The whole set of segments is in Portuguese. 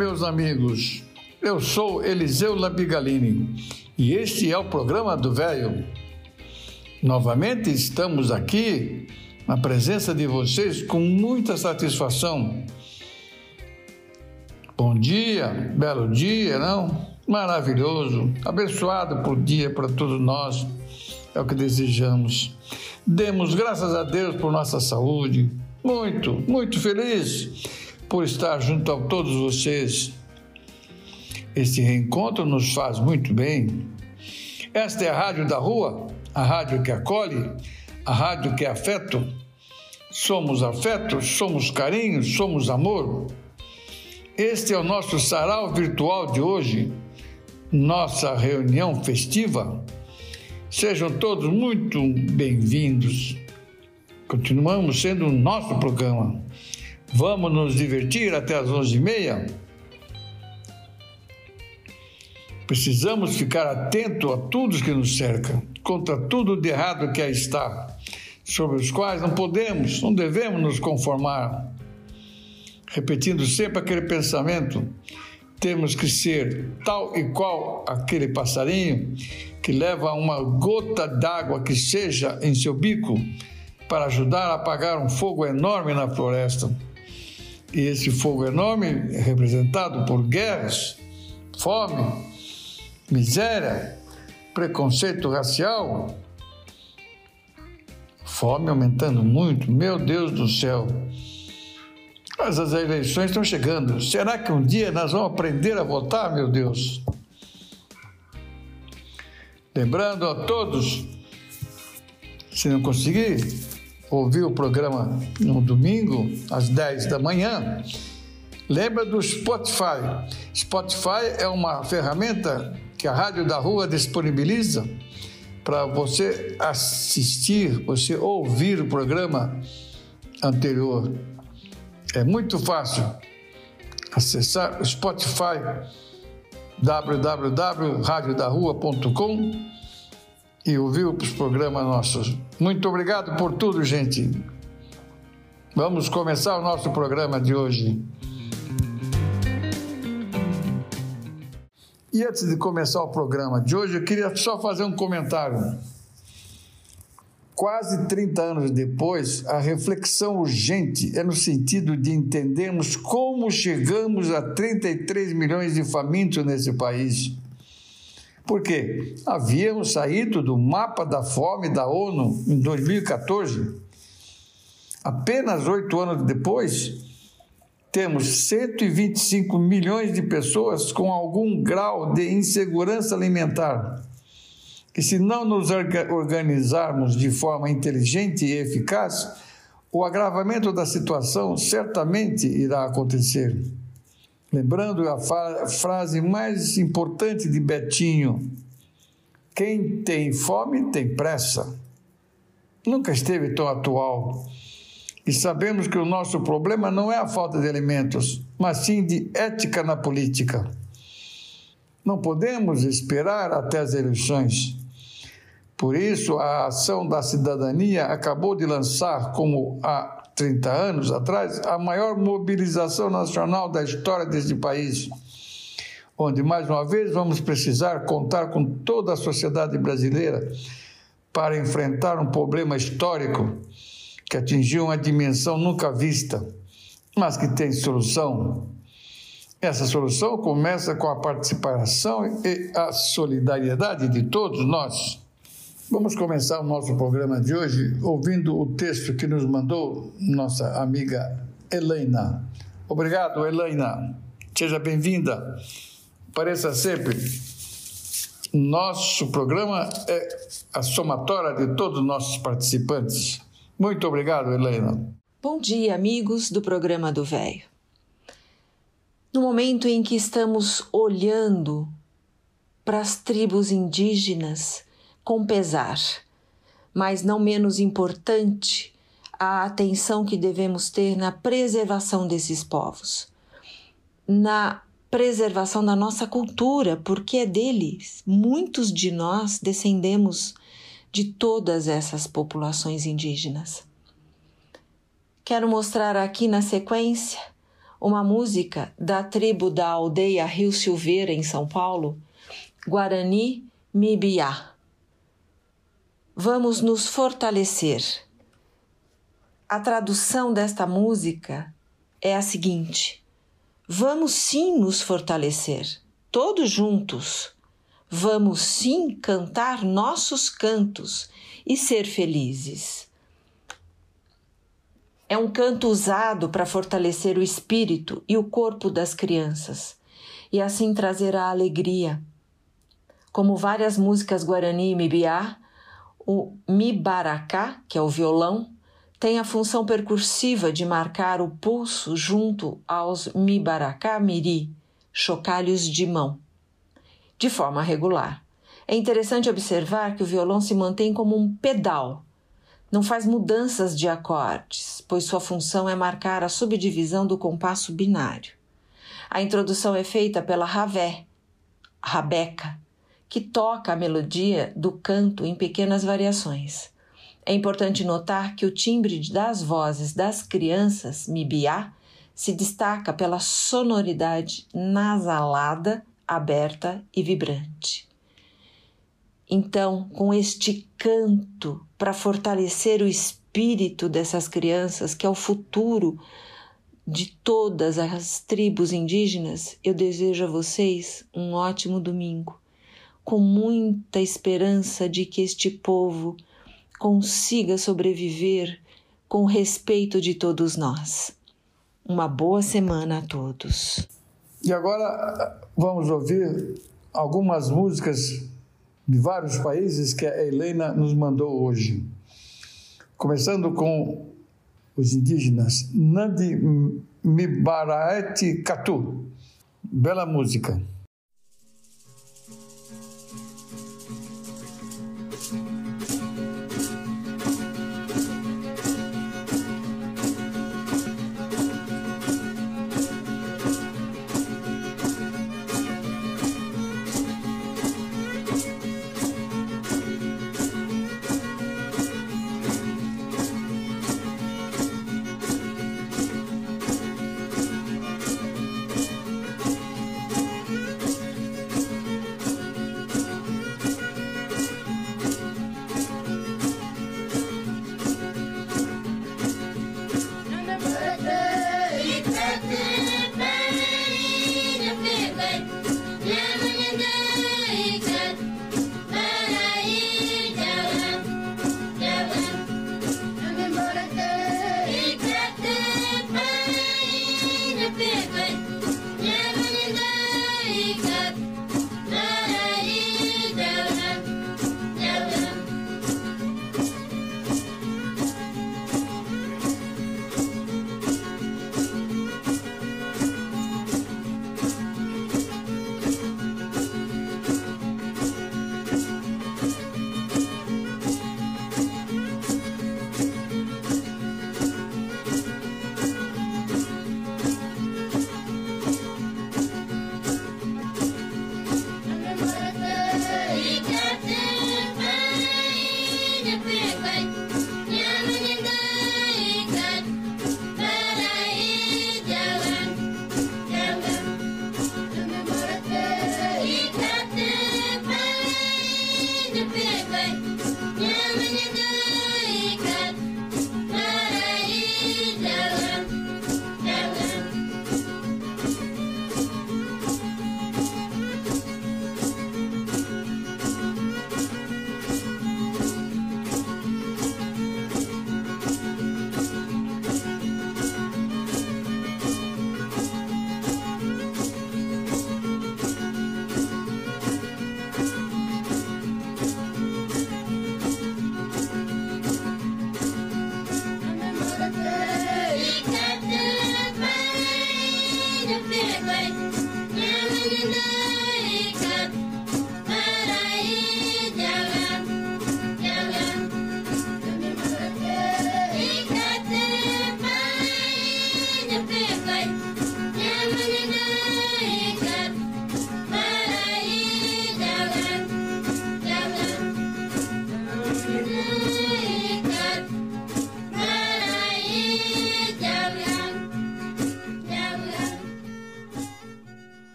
Meus amigos. Eu sou Eliseu Labigalini e este é o programa do Velho. Novamente estamos aqui na presença de vocês com muita satisfação. Bom dia, belo dia, não? Maravilhoso, abençoado por dia para todos nós, é o que desejamos. Demos graças a Deus por nossa saúde, muito, muito feliz por estar junto a todos vocês. Este reencontro nos faz muito bem. Esta é a Rádio da Rua, a rádio que acolhe, a rádio que é afeto. Somos afeto, somos carinho, somos amor. Este é o nosso sarau virtual de hoje, nossa reunião festiva. Sejam todos muito bem-vindos. Continuamos sendo o nosso programa. Vamos nos divertir até as 11h30? Precisamos ficar atento a tudo que nos cerca, contra tudo de errado que aí está, sobre os quais não podemos, não devemos nos conformar. Repetindo sempre aquele pensamento, temos que ser tal e qual aquele passarinho que leva uma gota d'água que seja em seu bico para ajudar a apagar um fogo enorme na floresta. E esse fogo enorme é representado por guerras, fome, miséria, preconceito racial, fome aumentando muito, meu Deus do céu. Mas as eleições estão chegando. Será que um dia nós vamos aprender a votar, meu Deus? Lembrando a todos, se não conseguir ouvir o programa no domingo, às 10 da manhã, lembra do Spotify. Spotify é uma ferramenta que a Rádio da Rua disponibiliza para você assistir, você ouvir o programa anterior. É muito fácil acessar o Spotify www.radiodarrua.com e ouvir os programas nossos. Muito obrigado por tudo, gente. Vamos começar o nosso programa de hoje. E antes de começar o programa de hoje, eu queria só fazer um comentário. Quase 30 anos depois, a reflexão urgente é no sentido de entendermos como chegamos a 33 milhões de famintos nesse país. Por quê? Havíamos saído do mapa da fome da ONU em 2014. Apenas oito anos depois, temos 125 milhões de pessoas com algum grau de insegurança alimentar. E se não nos organizarmos de forma inteligente e eficaz, o agravamento da situação certamente irá acontecer. Lembrando a frase mais importante de Betinho: quem tem fome tem pressa. Nunca esteve tão atual e sabemos que o nosso problema não é a falta de alimentos, mas sim de ética na política. Não podemos esperar até as eleições. Por isso, a ação da cidadania acabou de lançar, como há 30 anos atrás, a maior mobilização nacional da história deste país, onde, mais uma vez, vamos precisar contar com toda a sociedade brasileira para enfrentar um problema histórico que atingiu uma dimensão nunca vista, mas que tem solução. Essa solução começa com a participação e a solidariedade de todos nós. Vamos começar o nosso programa de hoje ouvindo o texto que nos mandou nossa amiga Helena. Obrigado, Helena. Seja bem-vinda. Pareça sempre. Nosso programa é a somatória de todos os nossos participantes. Muito obrigado, Helena. Bom dia, amigos do programa do Velho. No momento em que estamos olhando para as tribos indígenas com pesar, mas não menos importante, a atenção que devemos ter na preservação desses povos, na preservação da nossa cultura, porque é deles. Muitos de nós descendemos de todas essas populações indígenas. Quero mostrar aqui na sequência uma música da tribo da aldeia Rio Silveira, em São Paulo, Guarani Mibiá. Vamos nos fortalecer. A tradução desta música é a seguinte: Vamos sim nos fortalecer, todos juntos. Vamos sim cantar nossos cantos e ser felizes. É um canto usado para fortalecer o espírito e o corpo das crianças e assim trazer a alegria. Como várias músicas guarani e mibiá, o mibaracá, que é o violão, tem a função percursiva de marcar o pulso junto aos mibaracá miri, chocalhos de mão, de forma regular. É interessante observar que o violão se mantém como um pedal não faz mudanças de acordes, pois sua função é marcar a subdivisão do compasso binário. A introdução é feita pela ravé, rabeca, que toca a melodia do canto em pequenas variações. É importante notar que o timbre das vozes das crianças, mibiá, se destaca pela sonoridade nasalada, aberta e vibrante. Então, com este canto para fortalecer o espírito dessas crianças, que é o futuro de todas as tribos indígenas, eu desejo a vocês um ótimo domingo, com muita esperança de que este povo consiga sobreviver com respeito de todos nós. Uma boa semana a todos. E agora vamos ouvir algumas músicas de vários países que a Helena nos mandou hoje. Começando com os indígenas, Nandi Mibaraete Katu. Bela música.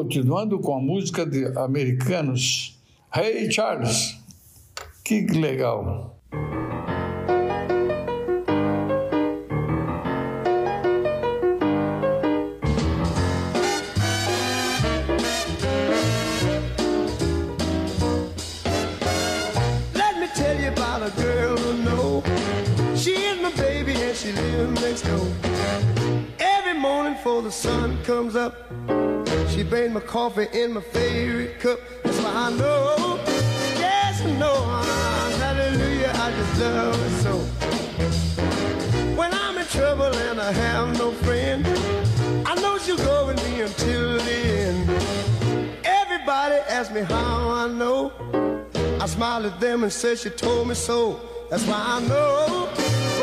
Continuando com a música de americanos. Hey Charles, que legal. Coffee in my favorite cup. That's why I know, yes, I know, hallelujah, I just love her so. When I'm in trouble and I have no friend, I know she'll go with me until the end. Everybody asks me how I know. I smile at them and say she told me so. That's why I know.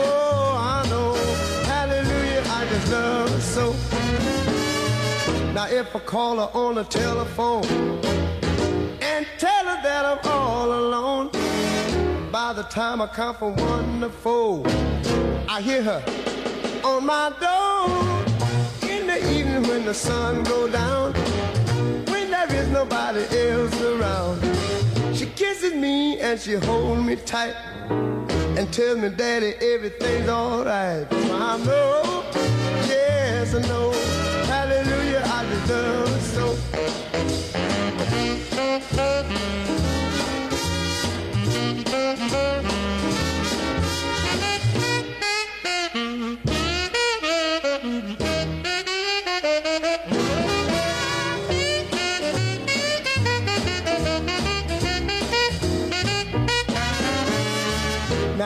Oh, I know, hallelujah, I just love it so. If I call her on the telephone and tell her that I'm all alone, by the time I count from one to four, I hear her on my door. In the evening when the sun goes down, when there is nobody else around, she kisses me and she holds me tight and tells me, Daddy, everything's alright. I know yes I deserve Now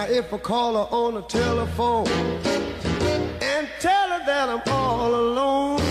if I call her on the telephone and tell her that I'm all alone.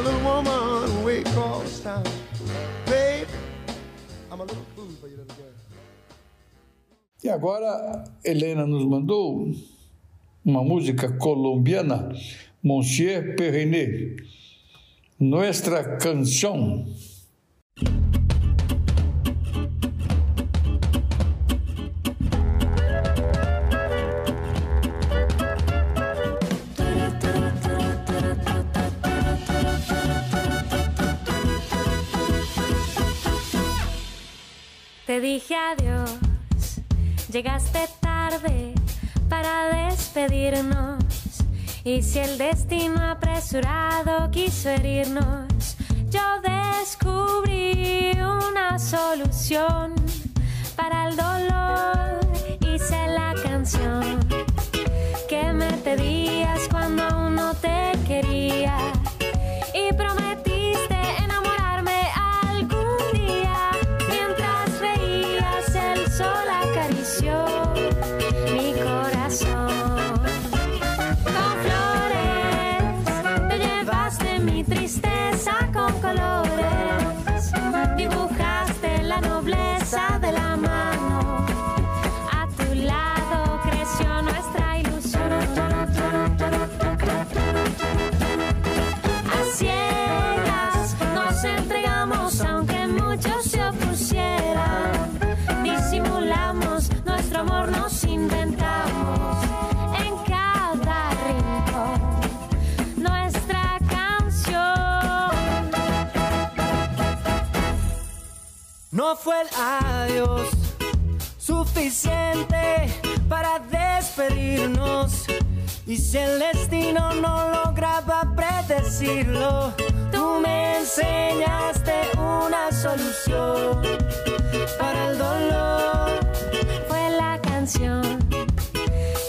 little woman. Babe, I'm a little fool for you, little girl. E agora, Helena nos mandou uma música colombiana, Monsieur Perrinet, Nuestra Canção. Te dije adiós, llegaste tarde para despedirnos. Y si el destino apresurado quiso herirnos, yo descubrí una solución para el dolor. Hice la canción que me pedías cuando aún no te quería No fue el adiós suficiente para despedirnos. Y si el destino no lograba predecirlo, tú me enseñaste una solución para el dolor. Fue la canción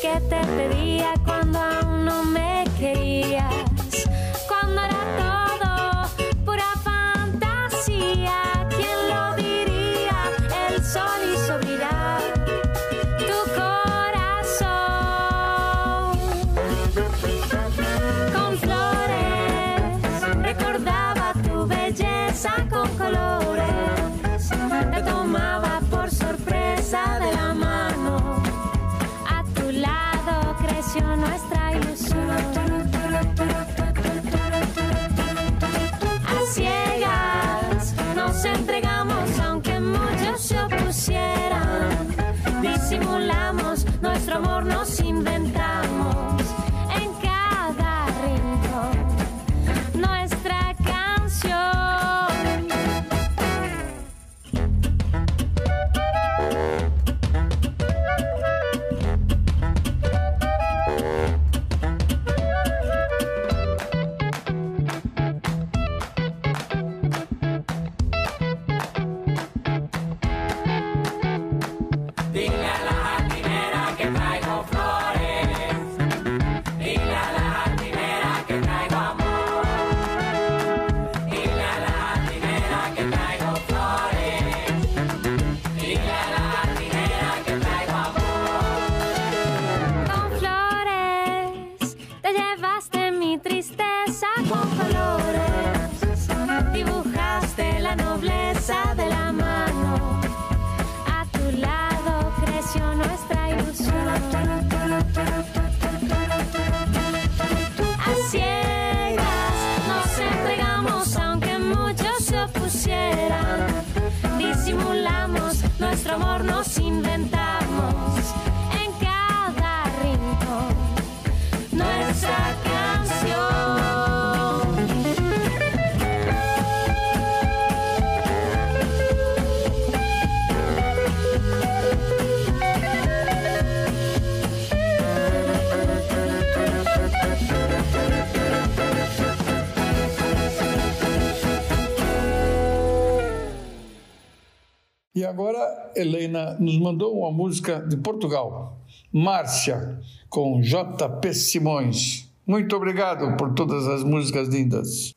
que te pedía Helena nos mandou uma música de Portugal, Márcia, com J.P. Simões. Muito obrigado por todas as músicas lindas.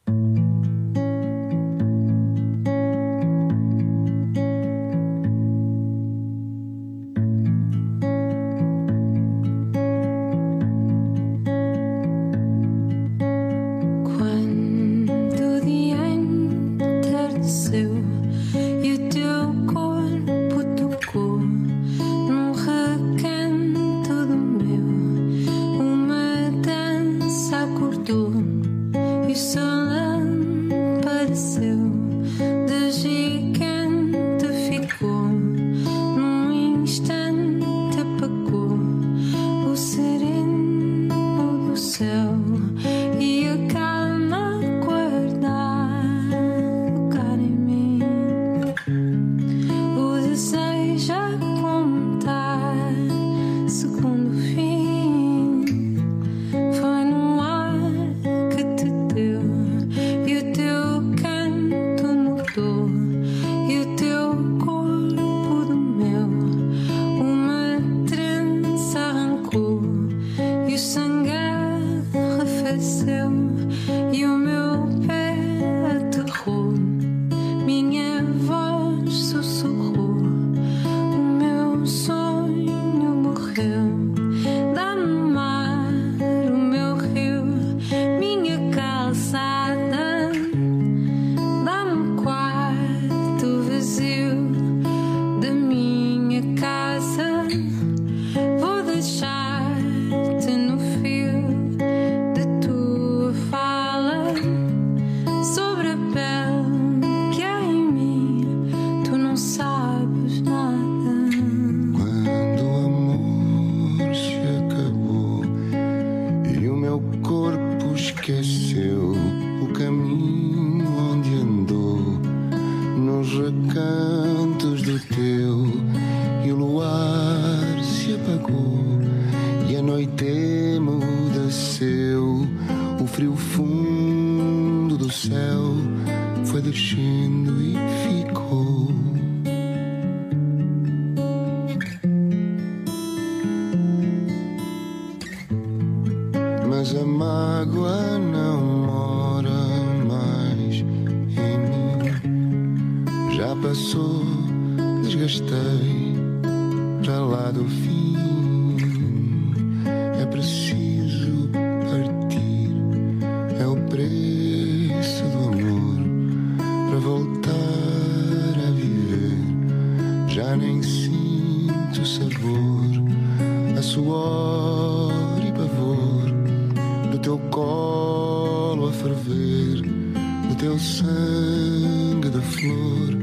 teu sangue da flor,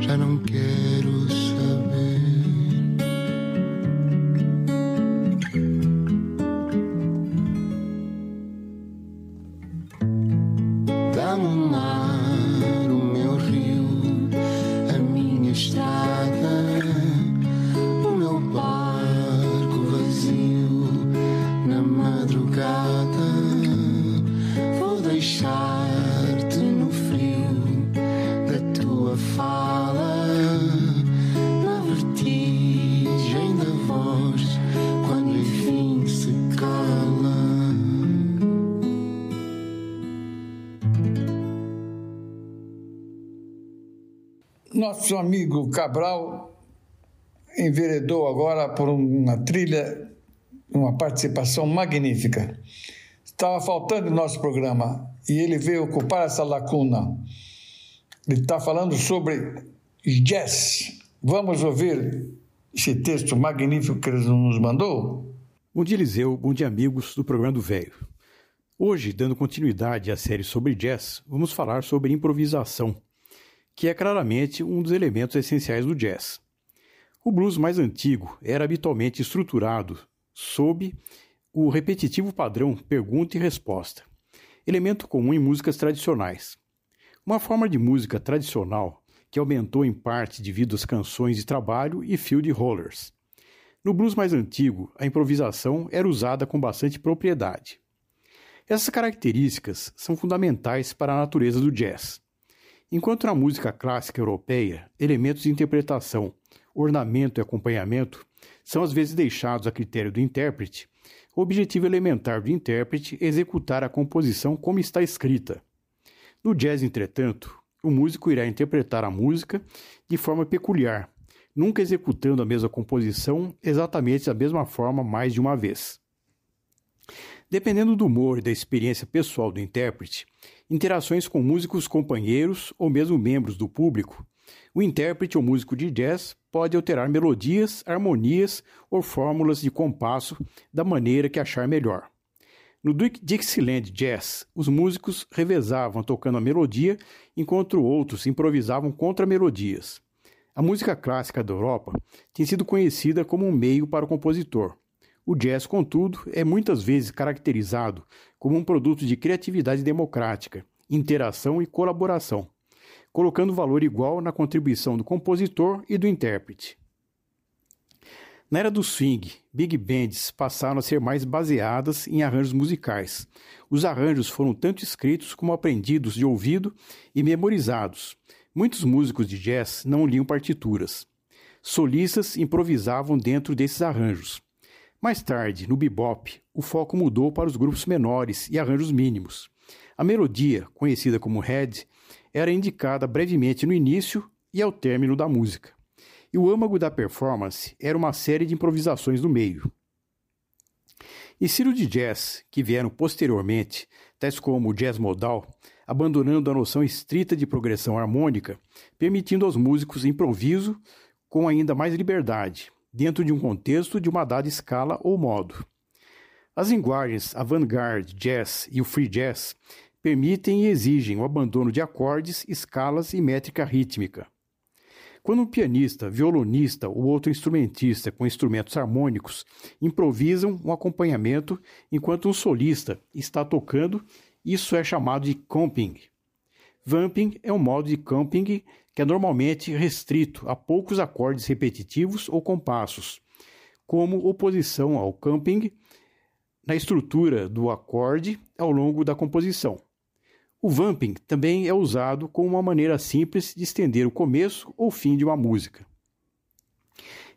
já não quero ser. Nosso amigo Cabral enveredou agora por uma trilha, uma participação magnífica. Estava faltando no nosso programa e ele veio ocupar essa lacuna. Ele está falando sobre jazz. Vamos ouvir esse texto magnífico que ele nos mandou? Bom dia, Eliseu. Bom dia, amigos do programa do Velho. Hoje, dando continuidade à série sobre jazz, vamos falar sobre improvisação, que é claramente um dos elementos essenciais do jazz. O blues mais antigo era habitualmente estruturado sob o repetitivo padrão pergunta e resposta, elemento comum em músicas tradicionais. Uma forma de música tradicional que aumentou em parte devido às canções de trabalho e field rollers. No blues mais antigo, a improvisação era usada com bastante propriedade. Essas características são fundamentais para a natureza do jazz. Enquanto na música clássica europeia, elementos de interpretação, ornamento e acompanhamento são às vezes deixados a critério do intérprete, o objetivo elementar do intérprete é executar a composição como está escrita. No jazz, entretanto, o músico irá interpretar a música de forma peculiar, nunca executando a mesma composição exatamente da mesma forma mais de uma vez. Dependendo do humor e da experiência pessoal do intérprete, interações com músicos companheiros ou mesmo membros do público, o intérprete ou músico de jazz pode alterar melodias, harmonias ou fórmulas de compasso da maneira que achar melhor. No Dixieland Jazz, os músicos revezavam tocando a melodia, enquanto outros improvisavam contra-melodias. A música clássica da Europa tem sido conhecida como um meio para o compositor. O jazz, contudo, é muitas vezes caracterizado como um produto de criatividade democrática, interação e colaboração, colocando valor igual na contribuição do compositor e do intérprete. Na era do swing, big bands passaram a ser mais baseadas em arranjos musicais. Os arranjos foram tanto escritos como aprendidos de ouvido e memorizados. Muitos músicos de jazz não liam partituras. Solistas improvisavam dentro desses arranjos. Mais tarde, no bebop, o foco mudou para os grupos menores e arranjos mínimos. A melodia, conhecida como head, era indicada brevemente no início e ao término da música. E o âmago da performance era uma série de improvisações no meio. Estilos de jazz que vieram posteriormente, tais como o jazz modal, abandonando a noção estrita de progressão harmônica, permitindo aos músicos improviso com ainda mais liberdade, dentro de um contexto de uma dada escala ou modo. As linguagens avant-garde, jazz e o free jazz permitem e exigem o abandono de acordes, escalas e métrica rítmica. Quando um pianista, violonista ou outro instrumentista com instrumentos harmônicos improvisam um acompanhamento enquanto um solista está tocando, isso é chamado de comping. Vamping é um modo de comping que é normalmente restrito a poucos acordes repetitivos ou compassos, como oposição ao camping na estrutura do acorde ao longo da composição. O vamping também é usado como uma maneira simples de estender o começo ou fim de uma música.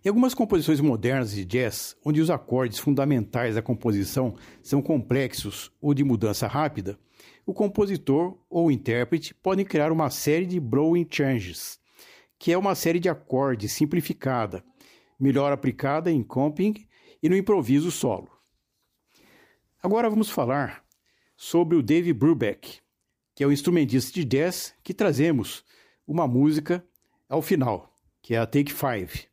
Em algumas composições modernas de jazz, onde os acordes fundamentais da composição são complexos ou de mudança rápida, o compositor ou intérprete podem criar uma série de blowing changes, que é uma série de acordes simplificada, melhor aplicada em comping e no improviso solo. Agora vamos falar sobre o Dave Brubeck, que é o instrumentista de jazz que trazemos uma música ao final, que é a Take Five.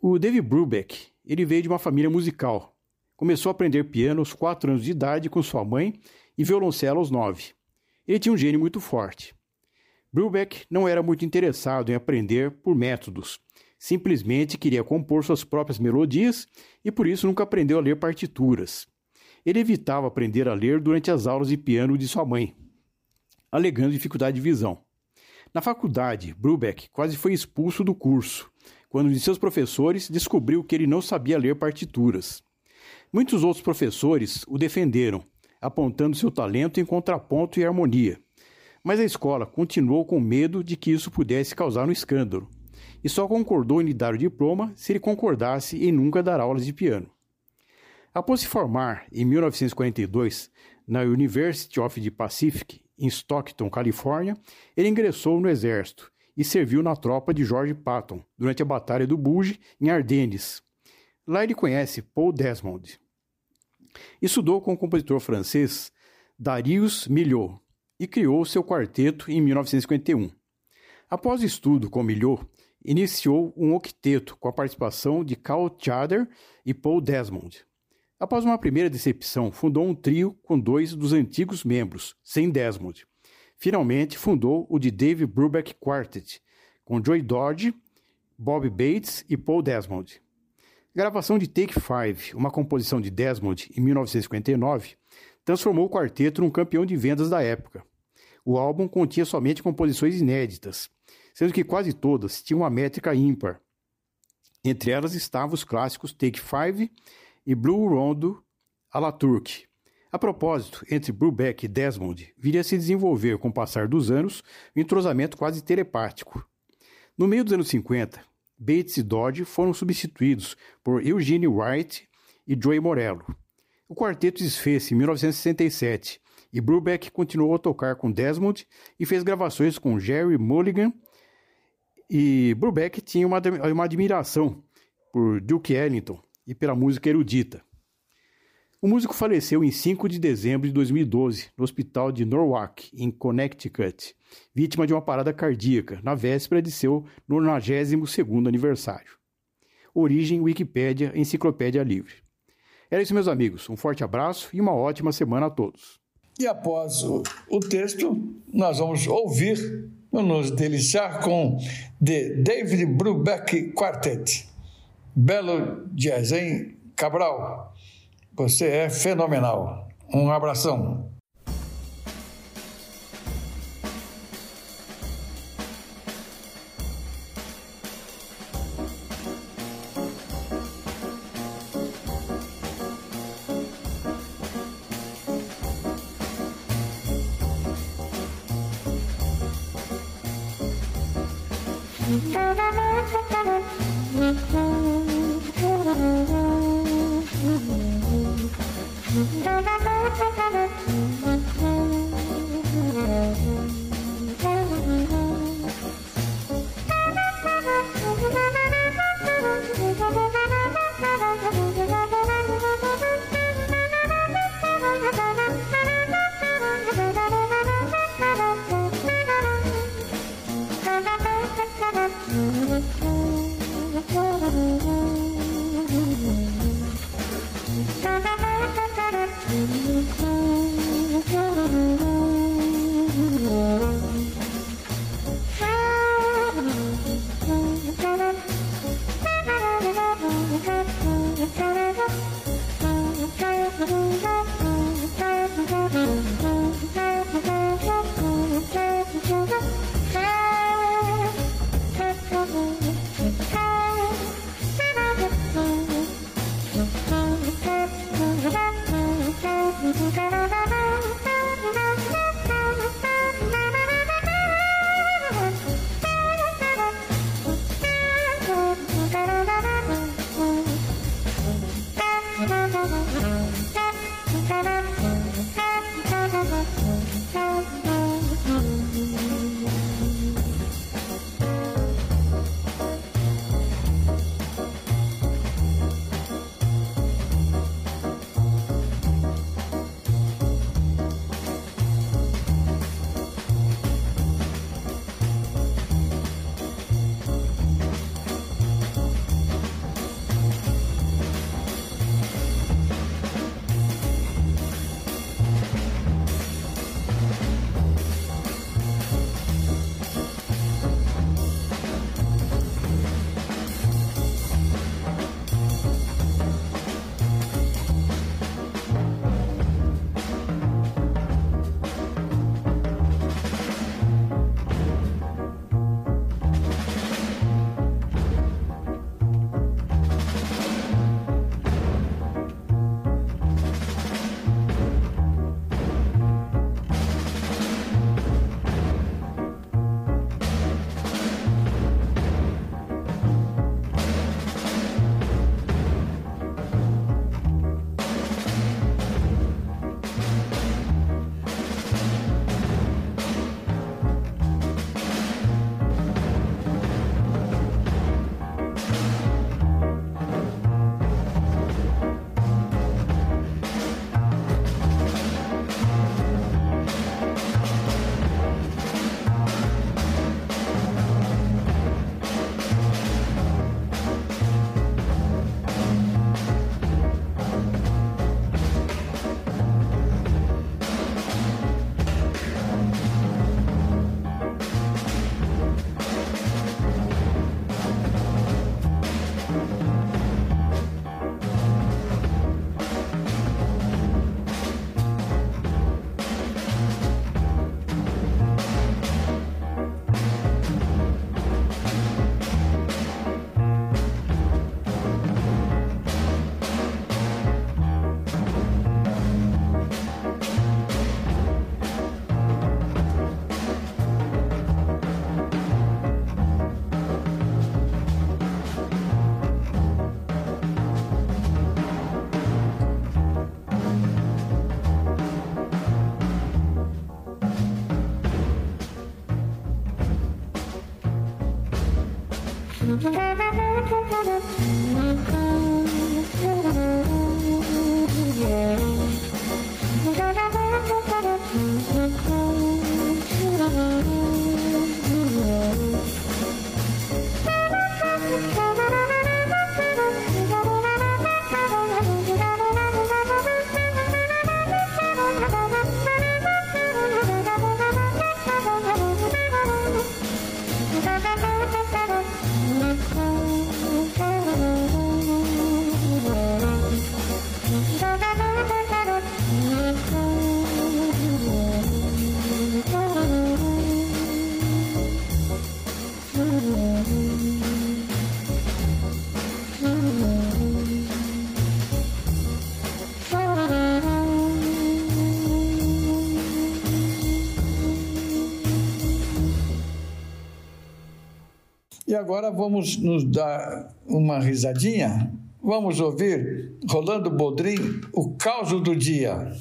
O Dave Brubeck ele veio de uma família musical. Começou a aprender piano aos 4 anos de idade com sua mãe e violoncelo aos nove. Ele tinha um gênio muito forte. Brubeck não era muito interessado em aprender por métodos, simplesmente queria compor suas próprias melodias e por isso nunca aprendeu a ler partituras. Ele evitava aprender a ler durante as aulas de piano de sua mãe, alegando dificuldade de visão. Na faculdade, Brubeck quase foi expulso do curso, quando um de seus professores descobriu que ele não sabia ler partituras. Muitos outros professores o defenderam, apontando seu talento em contraponto e harmonia. Mas a escola continuou com medo de que isso pudesse causar um escândalo, e só concordou em lhe dar o diploma se ele concordasse em nunca dar aulas de piano. Após se formar em 1942 na University of the Pacific, em Stockton, Califórnia, ele ingressou no Exército e serviu na tropa de George Patton durante a Batalha do Bulge em Ardennes. Lá ele conhece Paul Desmond. Estudou com o compositor francês Darius Milhaud e criou seu quarteto em 1951. Após estudo com Milhaud, iniciou um octeto com a participação de Carl Tjader e Paul Desmond. Após uma primeira decepção, fundou um trio com dois dos antigos membros, sem Desmond. Finalmente, fundou o de Dave Brubeck Quartet, com Joy Dodge, Bob Bates e Paul Desmond. Gravação de Take Five, uma composição de Desmond, em 1959, transformou o quarteto num campeão de vendas da época. O álbum continha somente composições inéditas, sendo que quase todas tinham uma métrica ímpar. Entre elas estavam os clássicos Take Five e Blue Rondo à la Turk. A propósito, entre Brubeck e Desmond viria a se desenvolver, com o passar dos anos, um entrosamento quase telepático. No meio dos anos 50, Bates e Dodge foram substituídos por Eugene Wright e Joey Morello. O quarteto desfez em 1967 e Brubeck continuou a tocar com Desmond e fez gravações com Jerry Mulligan. E Brubeck tinha uma, uma admiração por Duke Ellington e pela música erudita. O músico faleceu em 5 de dezembro de 2012 no hospital de Norwalk, em Connecticut, vítima de uma parada cardíaca na véspera de seu 92º aniversário. Origem Wikipédia Enciclopédia Livre. Era isso, meus amigos. Um forte abraço e uma ótima semana a todos. E após o, o texto, nós vamos ouvir, nos deliciar com The David Brubeck Quartet. Belo jazz, hein, Cabral? Você é fenomenal. Um abração. E agora vamos nos dar uma risadinha. Vamos ouvir Rolando Bodrim, o caos do dia.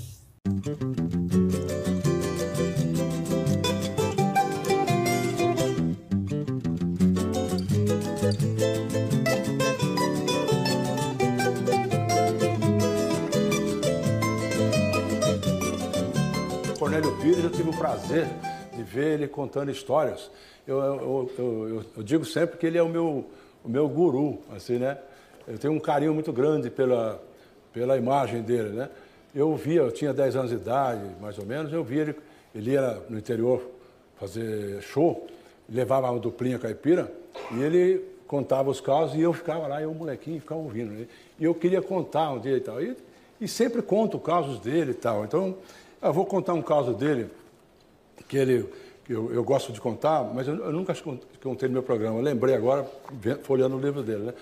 Cornélio Pires, eu tive o prazer ver ele contando histórias. Eu, eu, eu, eu- eu digo sempre que ele é o meu, o meu guru, assim, né? Eu tenho um carinho muito grande pela, pela imagem dele, né? Eu via, eu tinha 10 anos de idade, mais ou menos, eu via ele, ele ia no interior fazer show, levava uma duplinha caipira e ele contava os casos e eu ficava lá, eu molequinho, ficava ouvindo. né? E eu queria contar um dia e tal. E, e sempre conto casos dele e tal. Então, eu vou contar um caso dele que ele que eu, eu gosto de contar, mas eu, eu nunca con- contei no meu programa. Eu lembrei agora, folheando o livro dele. Né?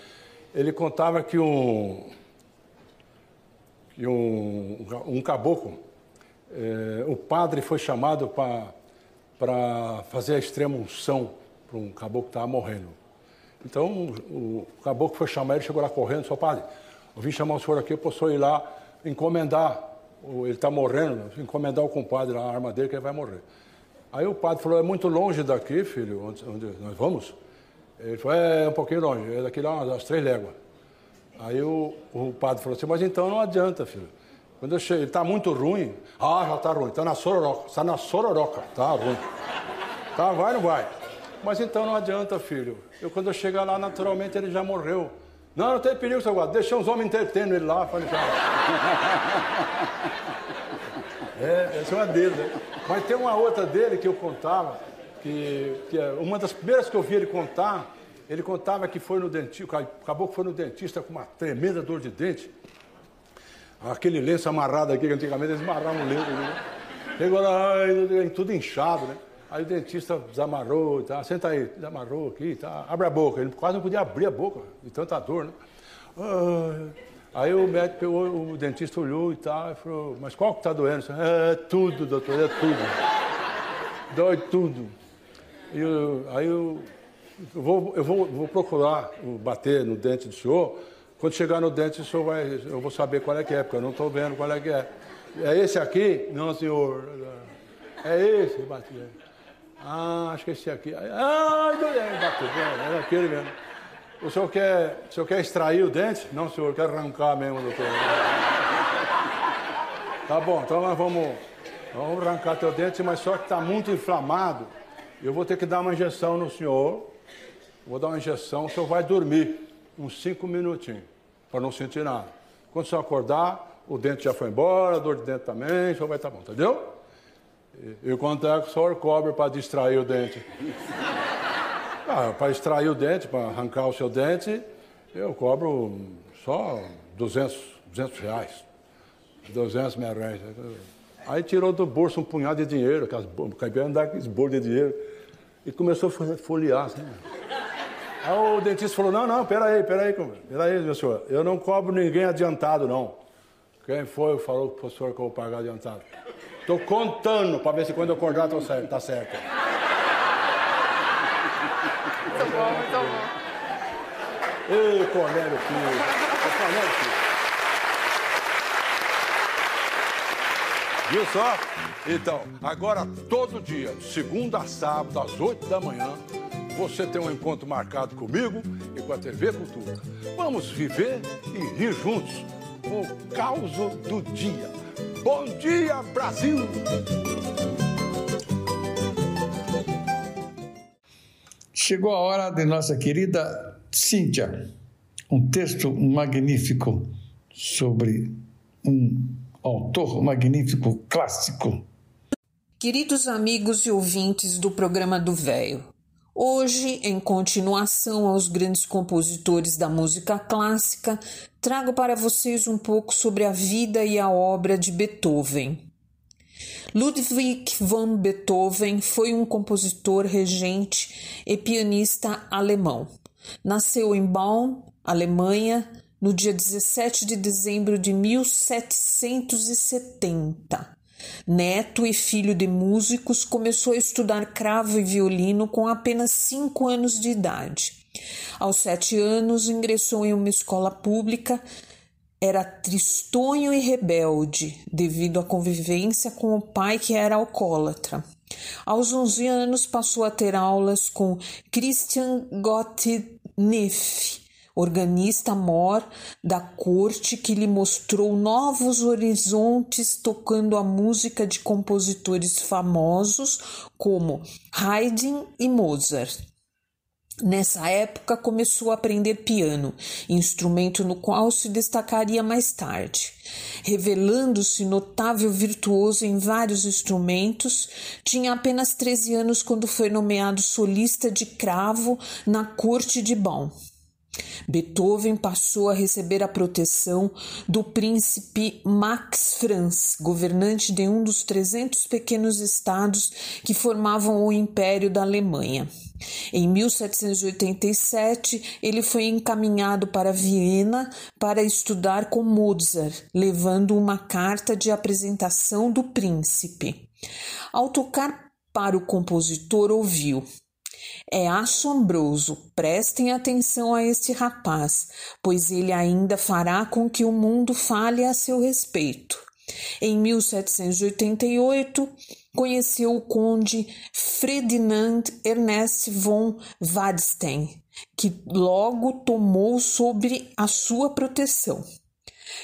Ele contava que um que um, um caboclo, eh, o padre foi chamado para fazer a extrema unção para um caboclo que estava morrendo. Então, o, caboclo foi chamar ele, chegou lá correndo, só padre, eu vim chamar o senhor aqui, eu posso ir lá encomendar, ele está morrendo, encomendar o compadre a arma dele, que ele vai morrer. Aí o padre falou, é muito longe daqui, filho, onde, onde nós vamos? Ele falou, é um pouquinho longe, é daqui lá umas três léguas. Aí o, o padre falou assim, mas então não adianta, filho. Quando eu ele está muito ruim. Ah, já está ruim, está na sororoca, está na sororoca, está ruim. Tá, vai ou não vai? Mas então não adianta, filho. Eu quando eu chegar lá, naturalmente ele já morreu. Não, não tem perigo, seu guarda. Deixa uns homens entretendo ele lá. Falei, já. É, essa é uma dele, né? Mas tem uma outra dele que eu contava, que, que é uma das primeiras que eu vi ele contar, ele contava que foi no dentista, acabou que foi no dentista com uma tremenda dor de dente. Aquele lenço amarrado aqui, que antigamente eles amarravam o lenço. Né? Ai, tudo inchado, né? Aí o dentista desamarrou, tá? senta aí, desamarrou aqui, tá? abre a boca. Ele quase não podia abrir a boca, de tanta dor, né? Ai. Aí o médico o dentista olhou e tal, e falou, mas qual que está doendo? Falei, É tudo, doutor, é tudo. Dói tudo. E eu- aí eu, eu vou, eu vou, vou procurar bater no dente do senhor. Quando chegar no dente, o senhor vai, eu vou saber qual é que é, porque eu não estou vendo qual é que é. É esse aqui? Não, senhor. É esse? Bati. Ah, acho que é esse aqui. Ah. Bateu. É aquele mesmo. O senhor quer, o senhor quer extrair o dente? Não, senhor, eu quero arrancar mesmo, doutor. Tá bom, então nós vamos, vamos arrancar teu dente, mas só que está muito inflamado. Eu vou ter que dar uma injeção no senhor. Vou dar uma injeção, o senhor vai dormir uns cinco minutinhos, para não sentir nada. Quando o senhor acordar, o dente já foi embora, a dor de dente também, o senhor vai estar bom, entendeu? E, e quanto é que o senhor cobre para distrair o dente? Ah, para extrair o dente, para arrancar o seu dente, eu cobro só 200, 200 reais. 200 mil reais. Aí tirou do bolso um punhado de dinheiro, o caipira dá aqueles bolos de dinheiro, e começou a fo- folhear. Assim. Aí o dentista falou, não, não, peraí, peraí, peraí, meu senhor, eu não cobro ninguém adiantado, não. Quem foi falou pro que eu vou pagar adiantado? Estou contando para ver se quando eu acordar tô certo, tá certo. Muito bom, muito bom. Ei, Cornélio Filho. Ô, Cornélio Filho. Viu só? Então, agora todo dia, de segunda a sábado, às 8 da manhã, você tem um encontro marcado comigo e com a TV Cultura. Vamos viver e rir juntos com o caos do dia. Bom dia, Brasil! Chegou a hora de nossa querida Cíntia, um texto magnífico sobre um autor magnífico clássico. Queridos amigos e ouvintes do programa do Véio, hoje, em continuação aos grandes compositores da música clássica, trago para vocês um pouco sobre a vida e a obra de Beethoven. Ludwig van Beethoven foi um compositor, regente e pianista alemão. Nasceu em Bonn, Alemanha, no dia 17 de dezembro de 1770. Neto e filho de músicos, começou a estudar cravo e violino com apenas cinco anos de idade. Aos sete anos, ingressou em uma escola pública. Era tristonho e rebelde, devido à convivência com o pai que era alcoólatra. Aos 11 anos, passou a ter aulas com Christian Gottlieb organista mor da corte que lhe mostrou novos horizontes tocando a música de compositores famosos como Haydn e Mozart. Nessa época começou a aprender piano, instrumento no qual se destacaria mais tarde. Revelando-se notável virtuoso em vários instrumentos, tinha apenas 13 anos quando foi nomeado solista de cravo na corte de Bonn. Beethoven passou a receber a proteção do príncipe Max Franz, governante de um dos 300 pequenos estados que formavam o Império da Alemanha. Em 1787, ele foi encaminhado para Viena para estudar com Mozart, levando uma carta de apresentação do príncipe. Ao tocar para o compositor, ouviu: é assombroso. Prestem atenção a este rapaz, pois ele ainda fará com que o mundo fale a seu respeito. Em 1788, conheceu o conde Ferdinand Ernest von Wadstein, que logo tomou sobre a sua proteção.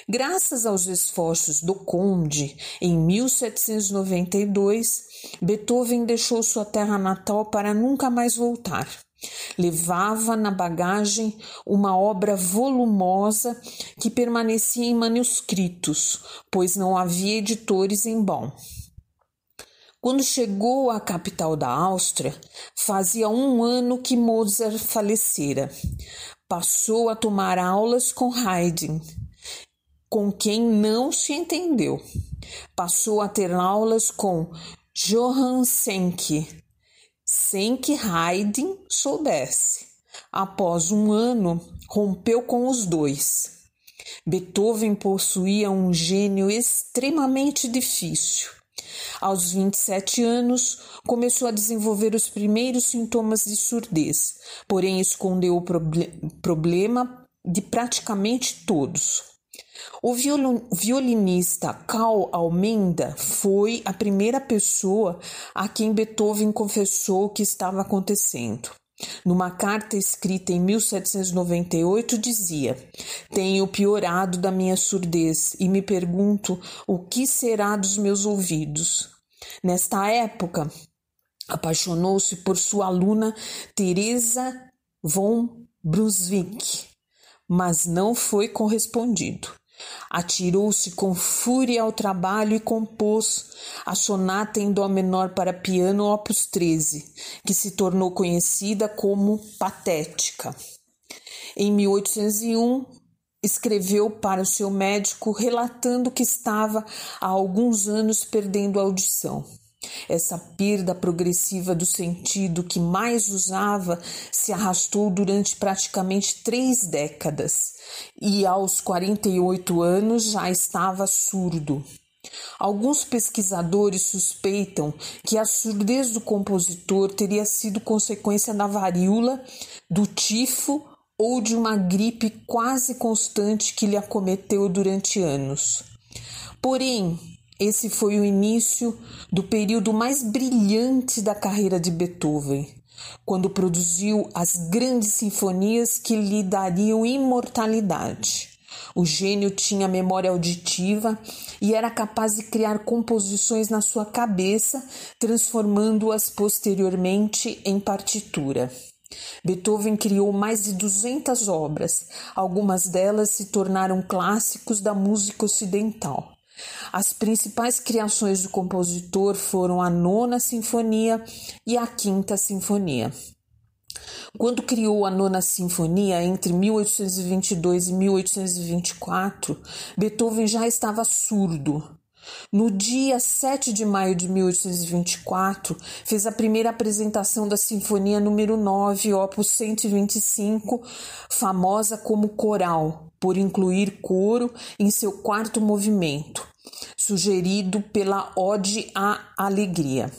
Graças aos esforços do conde, em 1792, Beethoven deixou sua terra natal para nunca mais voltar. Levava na bagagem uma obra volumosa que permanecia em manuscritos, pois não havia editores em Bonn. Quando chegou à capital da Áustria, fazia um ano que Mozart falecera. Passou a tomar aulas com Haydn, com quem não se entendeu. Passou a ter aulas com Johann Senck, sem que Haydn soubesse. Após um ano, rompeu com os dois. Beethoven possuía um gênio extremamente difícil. Aos 27 anos, começou a desenvolver os primeiros sintomas de surdez, porém escondeu o proble problema de praticamente todos. O violinista Carl Almenda foi a primeira pessoa a quem Beethoven confessou o que estava acontecendo. Numa carta escrita em 1798, dizia: Tenho piorado da minha surdez e me pergunto o que será dos meus ouvidos. Nesta época, apaixonou-se por sua aluna Teresa von Brunswick, mas não foi correspondido. Atirou-se com fúria ao trabalho e compôs a sonata em dó menor para piano opus 13, que se tornou conhecida como Patética. Em 1801, escreveu para o seu médico relatando que estava há alguns anos perdendo a audição. Essa perda progressiva do sentido que mais usava se arrastou durante praticamente três décadas e aos 48 anos já estava surdo. Alguns pesquisadores suspeitam que a surdez do compositor teria sido consequência da varíola, do tifo ou de uma gripe quase constante que lhe acometeu durante anos. Porém, esse foi o início do período mais brilhante da carreira de Beethoven. Quando produziu as grandes sinfonias que lhe dariam imortalidade. O gênio tinha memória auditiva e era capaz de criar composições na sua cabeça, transformando-as posteriormente em partitura. Beethoven criou mais de 200 obras, algumas delas se tornaram clássicos da música ocidental. As principais criações do compositor foram a Nona Sinfonia e a Quinta Sinfonia. Quando criou a Nona Sinfonia entre 1822 e 1824, Beethoven já estava surdo. No dia 7 de maio de 1824, fez a primeira apresentação da Sinfonia número 9, opus 125, famosa como coral, por incluir coro em seu quarto movimento, sugerido pela Ode à Alegria.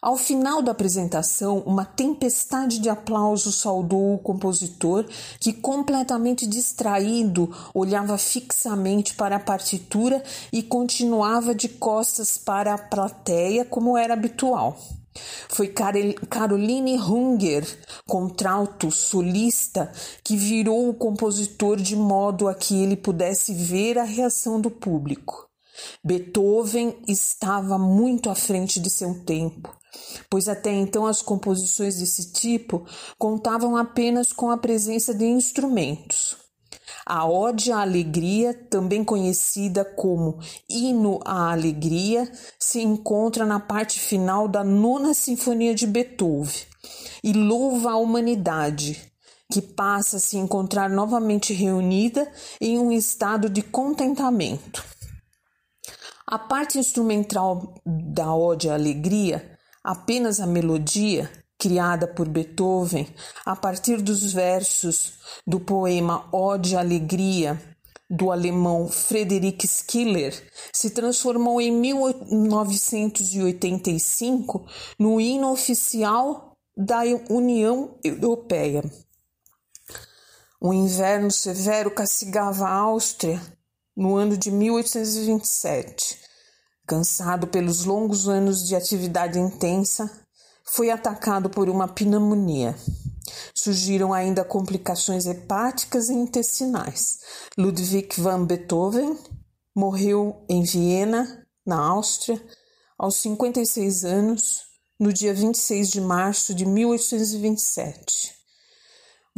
Ao final da apresentação, uma tempestade de aplausos saudou o compositor, que, completamente distraído, olhava fixamente para a partitura e continuava de costas para a plateia, como era habitual. Foi Caroline Hunger, contralto solista, que virou o compositor de modo a que ele pudesse ver a reação do público. Beethoven estava muito à frente de seu tempo pois até então as composições desse tipo contavam apenas com a presença de instrumentos. A Ode à Alegria, também conhecida como Hino à Alegria, se encontra na parte final da Nona Sinfonia de Beethoven e louva a humanidade, que passa a se encontrar novamente reunida em um estado de contentamento. A parte instrumental da Ode à Alegria apenas a melodia, criada por Beethoven a partir dos versos do poema Ode à Alegria, do alemão Friedrich Schiller, se transformou em 1985 no hino oficial da União Europeia. O inverno severo castigava a Áustria no ano de 1827 cansado pelos longos anos de atividade intensa, foi atacado por uma pneumonia. Surgiram ainda complicações hepáticas e intestinais. Ludwig van Beethoven morreu em Viena, na Áustria, aos 56 anos, no dia 26 de março de 1827.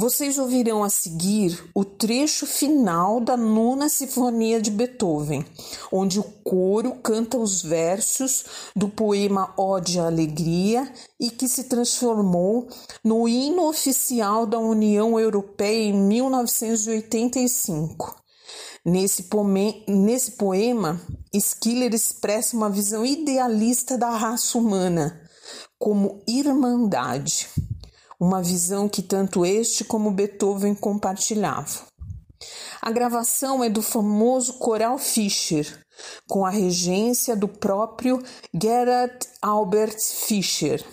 Vocês ouvirão a seguir o trecho final da Nona Sinfonia de Beethoven, onde o coro canta os versos do poema Ode à Alegria e que se transformou no hino oficial da União Europeia em 1985. Nesse, poema, nesse poema, Schiller expressa uma visão idealista da raça humana como irmandade uma visão que tanto este como Beethoven compartilhavam. A gravação é do famoso coral Fischer, com a regência do próprio Gerhard Albert Fischer.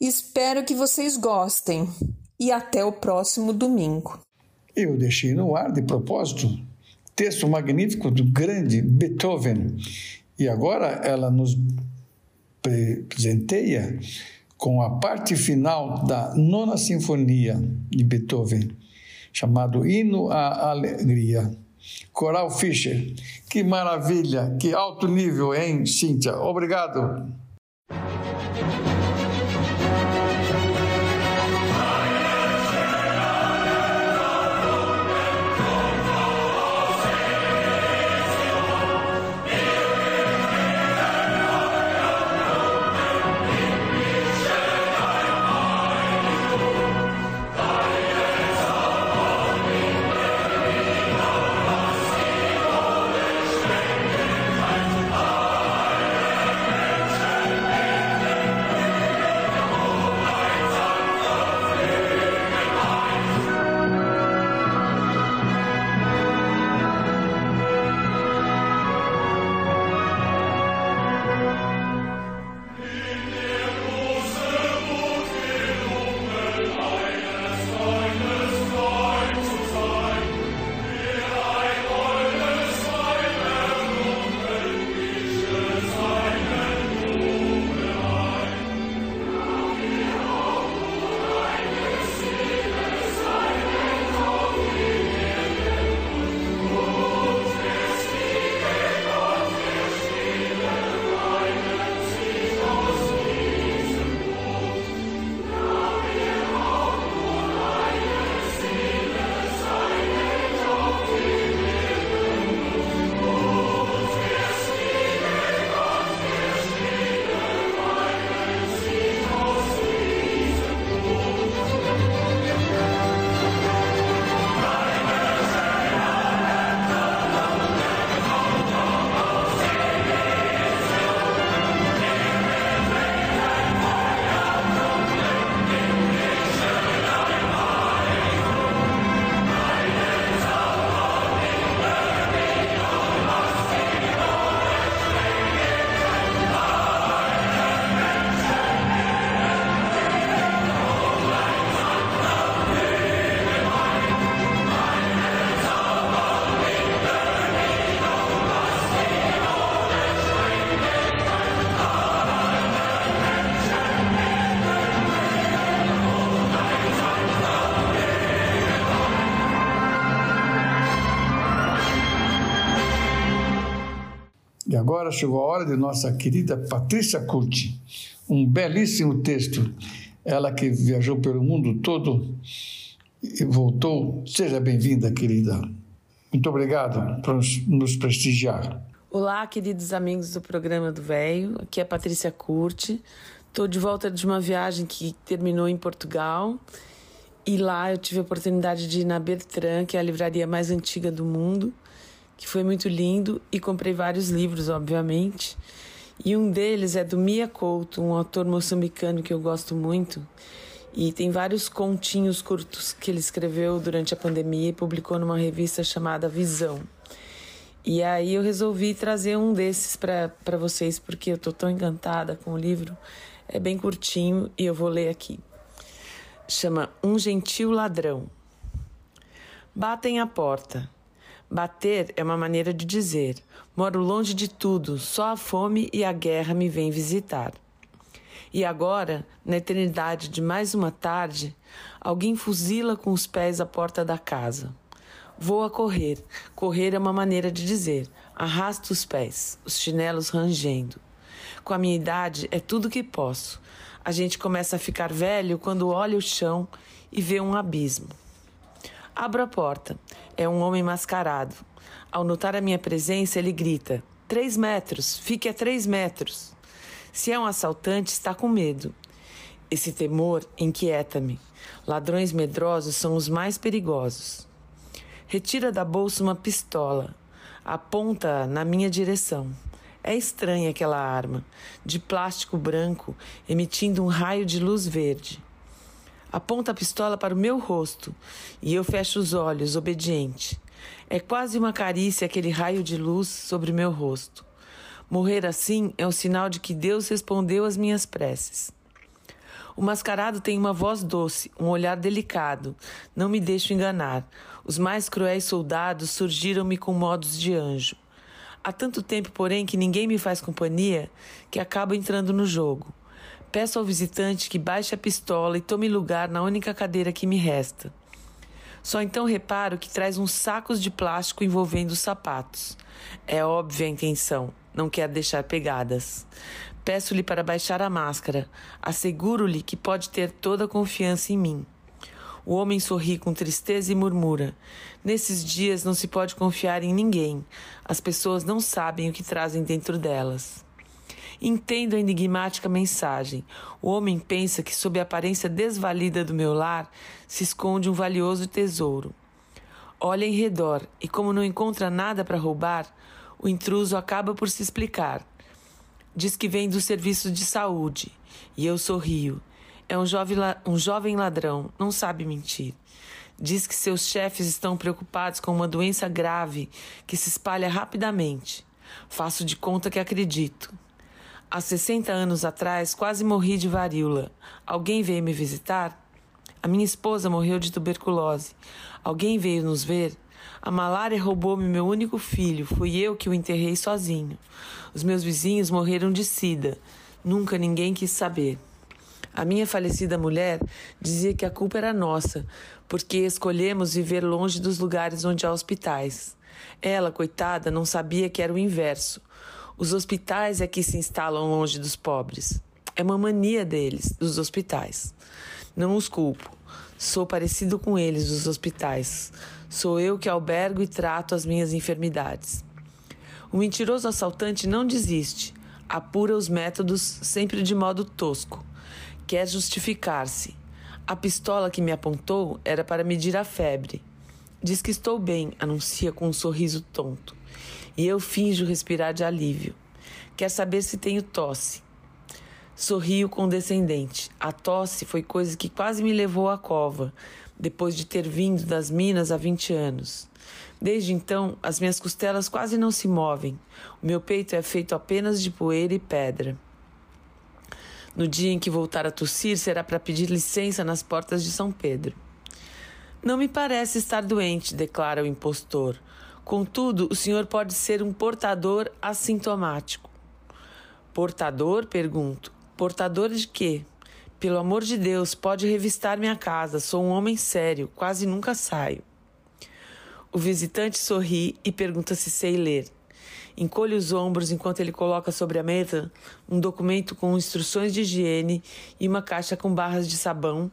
Espero que vocês gostem e até o próximo domingo. Eu deixei no ar de propósito texto magnífico do grande Beethoven e agora ela nos presenteia com a parte final da Nona Sinfonia de Beethoven, chamado Hino à Alegria. Coral Fischer. Que maravilha, que alto nível, hein, Cíntia? Obrigado. Agora chegou a hora de nossa querida Patrícia Curti. Um belíssimo texto. Ela que viajou pelo mundo todo e voltou. Seja bem-vinda, querida. Muito obrigado por nos prestigiar. Olá, queridos amigos do programa do Velho. Aqui é Patrícia Curti. Estou de volta de uma viagem que terminou em Portugal. E lá eu tive a oportunidade de ir na Bertrand, que é a livraria mais antiga do mundo, que foi muito lindo. E comprei vários livros, obviamente. E um deles é do Mia Couto, um autor moçambicano que eu gosto muito. E tem vários continhos curtos que ele escreveu durante a pandemia e publicou numa revista chamada Visão. E aí eu resolvi trazer um desses para vocês, porque eu tô tão encantada com o livro. É bem curtinho e eu vou ler aqui. Chama Um Gentil Ladrão. Batem a porta. Bater é uma maneira de dizer: moro longe de tudo, só a fome e a guerra me vêm visitar. E agora, na eternidade de mais uma tarde, alguém fuzila com os pés a porta da casa. Vou a correr. Correr é uma maneira de dizer. Arrasto os pés, os chinelos rangendo. Com a minha idade, é tudo que posso. A gente começa a ficar velho quando olha o chão e vê um abismo. Abro a porta. É um homem mascarado. Ao notar a minha presença, ele grita: Três metros, fique a três metros. Se é um assaltante, está com medo. Esse temor inquieta-me. Ladrões medrosos são os mais perigosos. Retira da bolsa uma pistola. Aponta na minha direção. É estranha aquela arma, de plástico branco, emitindo um raio de luz verde. Aponta a pistola para o meu rosto e eu fecho os olhos, obediente. É quase uma carícia aquele raio de luz sobre o meu rosto. Morrer assim é um sinal de que Deus respondeu às minhas preces. O mascarado tem uma voz doce, um olhar delicado. Não me deixo enganar. Os mais cruéis soldados surgiram-me com modos de anjo. Há tanto tempo, porém, que ninguém me faz companhia que acabo entrando no jogo. Peço ao visitante que baixe a pistola e tome lugar na única cadeira que me resta. Só então reparo que traz uns sacos de plástico envolvendo os sapatos. É óbvia a intenção não quer deixar pegadas. Peço-lhe para baixar a máscara. Asseguro-lhe que pode ter toda a confiança em mim. O homem sorri com tristeza e murmura: Nesses dias não se pode confiar em ninguém. As pessoas não sabem o que trazem dentro delas. Entendo a enigmática mensagem. O homem pensa que, sob a aparência desvalida do meu lar, se esconde um valioso tesouro. Olha em redor e, como não encontra nada para roubar, o intruso acaba por se explicar. Diz que vem do serviço de saúde. E eu sorrio. É um jovem, um jovem ladrão, não sabe mentir. Diz que seus chefes estão preocupados com uma doença grave que se espalha rapidamente. Faço de conta que acredito. Há 60 anos atrás, quase morri de varíola. Alguém veio me visitar? A minha esposa morreu de tuberculose. Alguém veio nos ver? A malária roubou-me meu único filho, fui eu que o enterrei sozinho. Os meus vizinhos morreram de sida. Nunca ninguém quis saber. A minha falecida mulher dizia que a culpa era nossa, porque escolhemos viver longe dos lugares onde há hospitais. Ela, coitada, não sabia que era o inverso. Os hospitais é que se instalam longe dos pobres. É uma mania deles, dos hospitais. Não os culpo. Sou parecido com eles, os hospitais. Sou eu que albergo e trato as minhas enfermidades. O mentiroso assaltante não desiste, apura os métodos sempre de modo tosco. Quer justificar-se. A pistola que me apontou era para medir a febre. Diz que estou bem, anuncia com um sorriso tonto. E eu finjo respirar de alívio. Quer saber se tenho tosse. Sorrio condescendente. A tosse foi coisa que quase me levou à cova, depois de ter vindo das Minas há 20 anos. Desde então, as minhas costelas quase não se movem. O meu peito é feito apenas de poeira e pedra. No dia em que voltar a tossir, será para pedir licença nas portas de São Pedro. Não me parece estar doente, declara o impostor. Contudo, o senhor pode ser um portador assintomático. Portador? Pergunto. Portador de quê? Pelo amor de Deus, pode revistar minha casa. Sou um homem sério, quase nunca saio. O visitante sorri e pergunta se sei ler. Encolhe os ombros enquanto ele coloca sobre a mesa um documento com instruções de higiene e uma caixa com barras de sabão,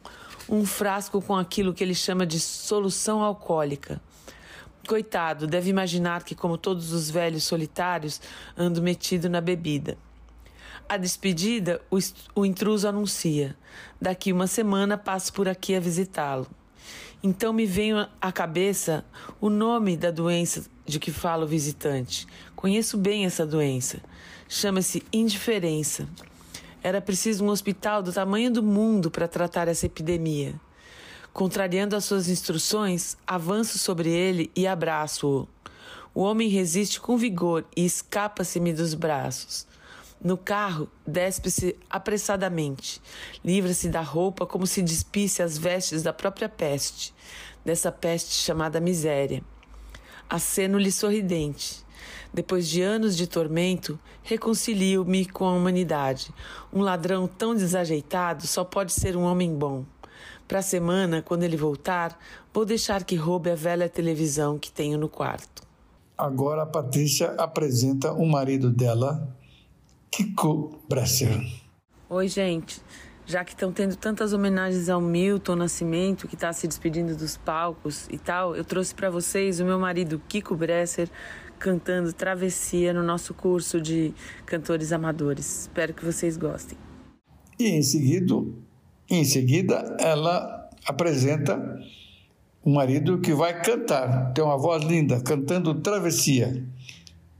um frasco com aquilo que ele chama de solução alcoólica. Coitado, deve imaginar que, como todos os velhos solitários, ando metido na bebida. A despedida, o, o intruso anuncia. Daqui uma semana passo por aqui a visitá-lo. Então me vem à cabeça o nome da doença de que fala o visitante. Conheço bem essa doença. Chama-se indiferença. Era preciso um hospital do tamanho do mundo para tratar essa epidemia. Contrariando as suas instruções, avanço sobre ele e abraço-o. O homem resiste com vigor e escapa-se-me dos braços. No carro, despe-se apressadamente. Livra-se da roupa como se despisse as vestes da própria peste, dessa peste chamada miséria. Aceno-lhe sorridente. Depois de anos de tormento, reconcilio-me com a humanidade. Um ladrão tão desajeitado só pode ser um homem bom. Para a semana, quando ele voltar, vou deixar que roube a velha televisão que tenho no quarto. Agora a Patrícia apresenta o marido dela, Kiko Bresser. Oi, gente. Já que estão tendo tantas homenagens ao Milton Nascimento, que está se despedindo dos palcos e tal, eu trouxe para vocês o meu marido Kiko Bresser cantando Travessia no nosso curso de cantores amadores. Espero que vocês gostem. E em seguida, em seguida ela apresenta o marido que vai cantar. Tem uma voz linda, cantando Travessia.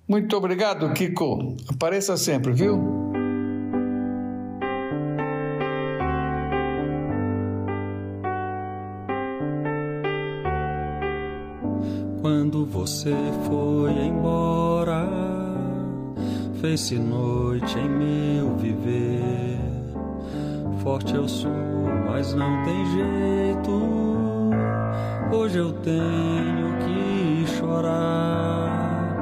Muito obrigado, Kiko. Apareça sempre, viu? Quando você foi embora, fez-se noite em meu viver. Forte eu sou, mas não tem jeito. Hoje eu tenho que chorar.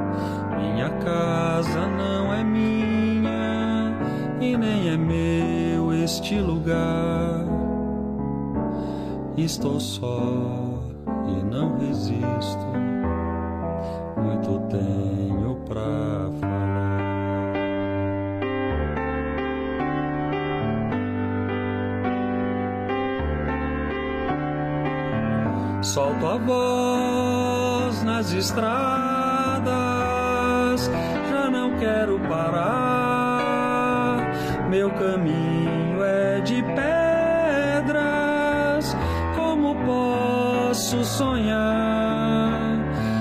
Minha casa não é minha e nem é meu este lugar. Estou só e não resisto. Muito tenho pra falar. Solto a voz nas estradas, já não quero parar. Meu caminho é de pedras, como posso sonhar?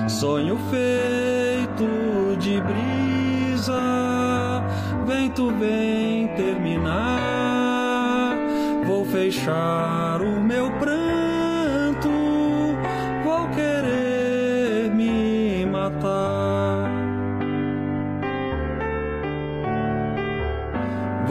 Sonho feito de brisa, vento vem terminar. Vou fechar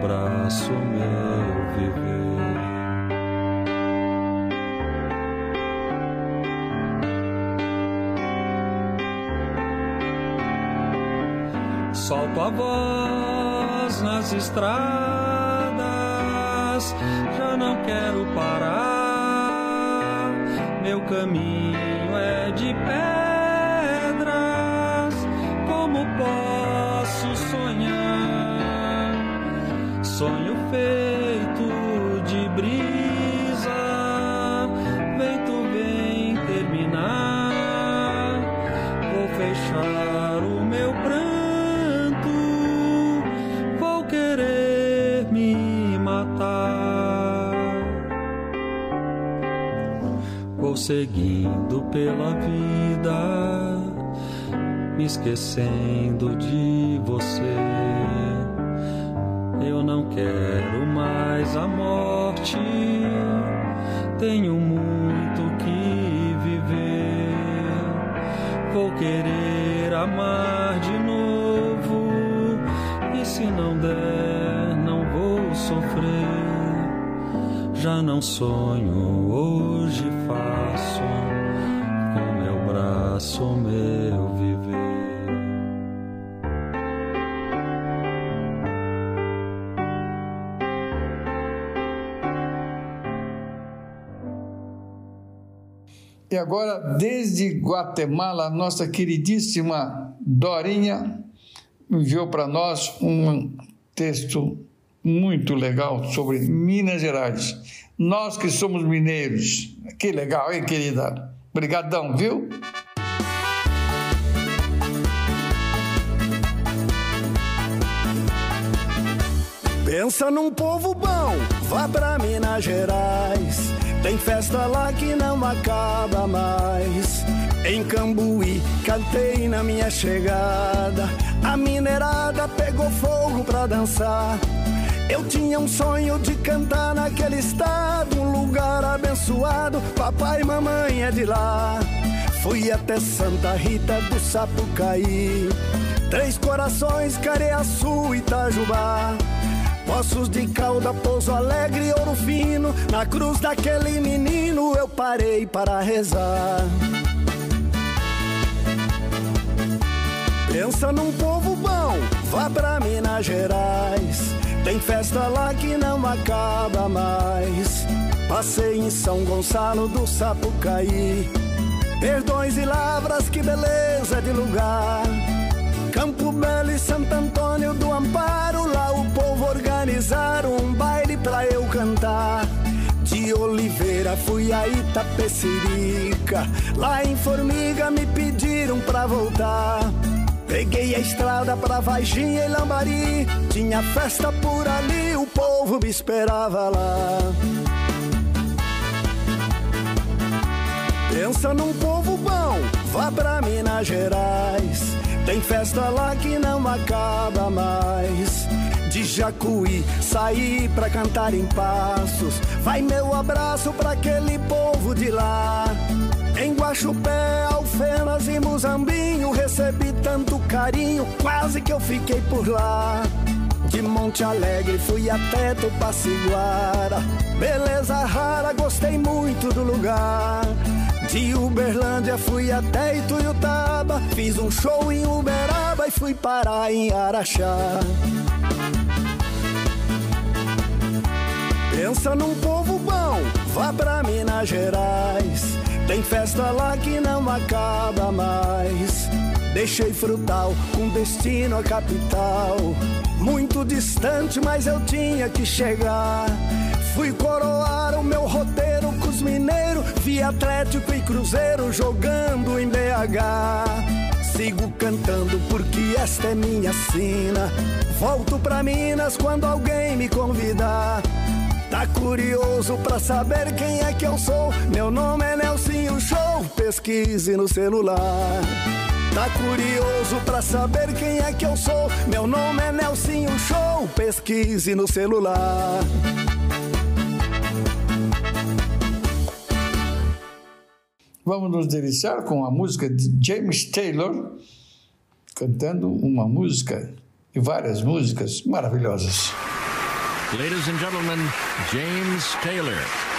com meu viver. solto a voz nas estradas, já não quero parar. Meu caminho é de pedras, feito de brisa, vento vem terminar. Vou fechar o meu pranto vou querer me matar. Vou seguindo pela vida, me esquecendo de você. Morte, tenho muito que viver. Vou querer amar de novo. E se não der, não vou sofrer. Já não sonho, hoje faço com meu braço o meu E agora, desde Guatemala, nossa queridíssima Dorinha enviou para nós um texto muito legal sobre Minas Gerais. Nós que somos mineiros. Que legal, hein, querida? Obrigadão, viu? Pensa num povo bom, vá pra Minas Gerais. Tem festa lá que não acaba mais. Em Cambuí, cantei na minha chegada. A minerada pegou fogo pra dançar. Eu tinha um sonho de cantar naquele estado, um lugar abençoado. Papai e mamãe é de lá. Fui até Santa Rita do Sapucaí. Três Corações, Careaçu, Itajubá. Poços de calda, Pouso Alegre, Ouro Fino. Na cruz daquele menino eu parei para rezar. Pensa num povo bom, vá pra Minas Gerais. Tem festa lá que não acaba mais. Passei em São Gonçalo do Sapucaí. Perdões e lavras, que beleza de lugar. Campo Belo e Santo Antônio do Amparo, lá o povo organizaram um baile pra eu cantar. De Oliveira fui a Itapecerica, lá em Formiga me pediram pra voltar. Peguei a estrada pra Varginha e Lambari, tinha festa por ali, o povo me esperava lá. Pensa num povo bom, vá pra Minas Gerais. Tem festa lá que não acaba mais. De Jacuí, saí pra cantar em passos. Vai meu abraço pra aquele povo de lá. Em Guaxupé, Alfenas e Muzambinho, recebi tanto carinho, quase que eu fiquei por lá. De Monte Alegre fui até Tupaciguara, beleza rara, gostei muito do lugar. De Uberlândia fui até Ituiutaba, fiz um show em Uberaba e fui parar em Araxá. Pensa num povo bom, vá pra Minas Gerais. Tem festa lá que não acaba mais. Deixei frutal com destino à capital. Muito distante, mas eu tinha que chegar. Fui coroar o meu roteiro com os mineiros. Vi Atlético e Cruzeiro jogando em BH. Sigo cantando porque esta é minha sina. Volto pra Minas quando alguém me convidar. Tá curioso pra saber quem é que eu sou? Meu nome é Nelsinho Show, pesquise no celular. Tá curioso pra saber quem é que eu sou? Meu nome é Nelsinho Show, pesquise no celular. Vamos nos deliciar com a música de James Taylor, cantando uma música e várias músicas maravilhosas. Ladies and gentlemen, James Taylor.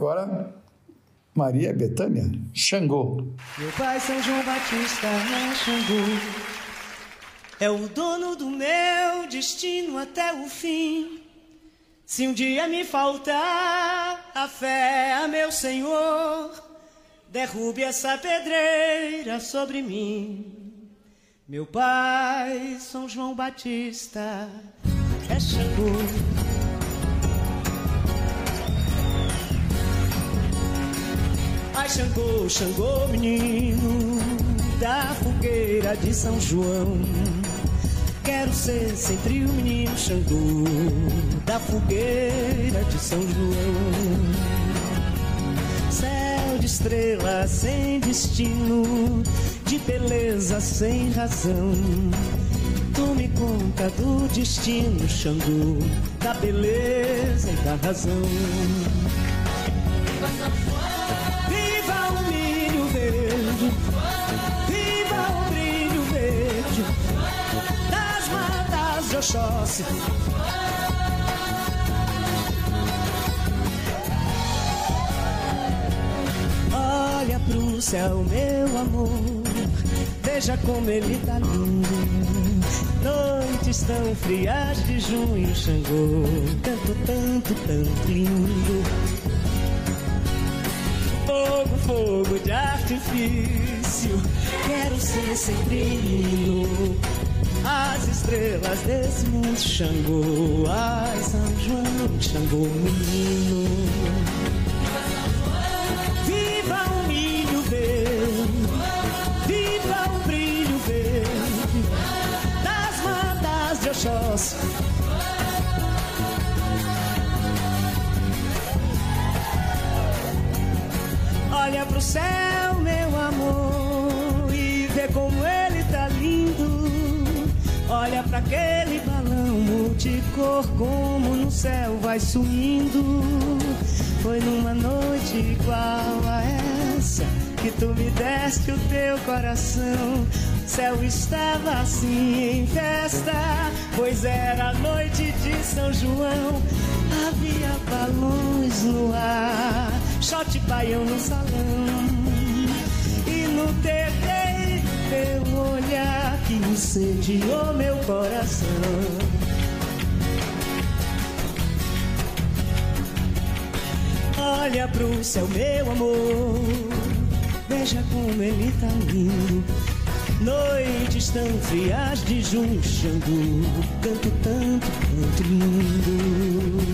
Agora, Maria Betânia, Xangô. Meu pai São João Batista é Xangô. É o dono do meu destino até o fim. Se um dia me faltar a fé a meu Senhor Derrube essa pedreira sobre mim. Meu pai São João Batista é Xangô Ai, Xangô, Xangô, menino da fogueira de São João. Quero ser sempre o menino Xangô da fogueira de São João. Céu de estrelas sem destino, de beleza sem razão. Tome conta do destino, Xangô, da beleza e da razão. Oxóssi. Olha pro céu, meu amor, veja como ele tá lindo. Noites tão frias de junho, Xangô, tanto, tanto, tanto lindo fogo, fogo de artifício. Quero ser sempre menino. As estrelas desse mundo, Xangô. Ai, São João, Xangô, menino. Viva o milho verde, viva o brilho verde das matas de Oxóssi. Olha pro céu, meu amor, e vê como lindo. Olha pra aquele balão multicor, como no céu vai sumindo. Foi numa noite igual a essa que tu me deste o teu coração. O céu estava assim em festa, pois era a noite de São João. Havia balões no ar, shot baião no salão. E no TV, teu olhar que incendiou oh, meu coração. Olha pro céu, meu amor, veja como ele tá lindo. Noites tão frias de junchando, canto tanto, canto lindo.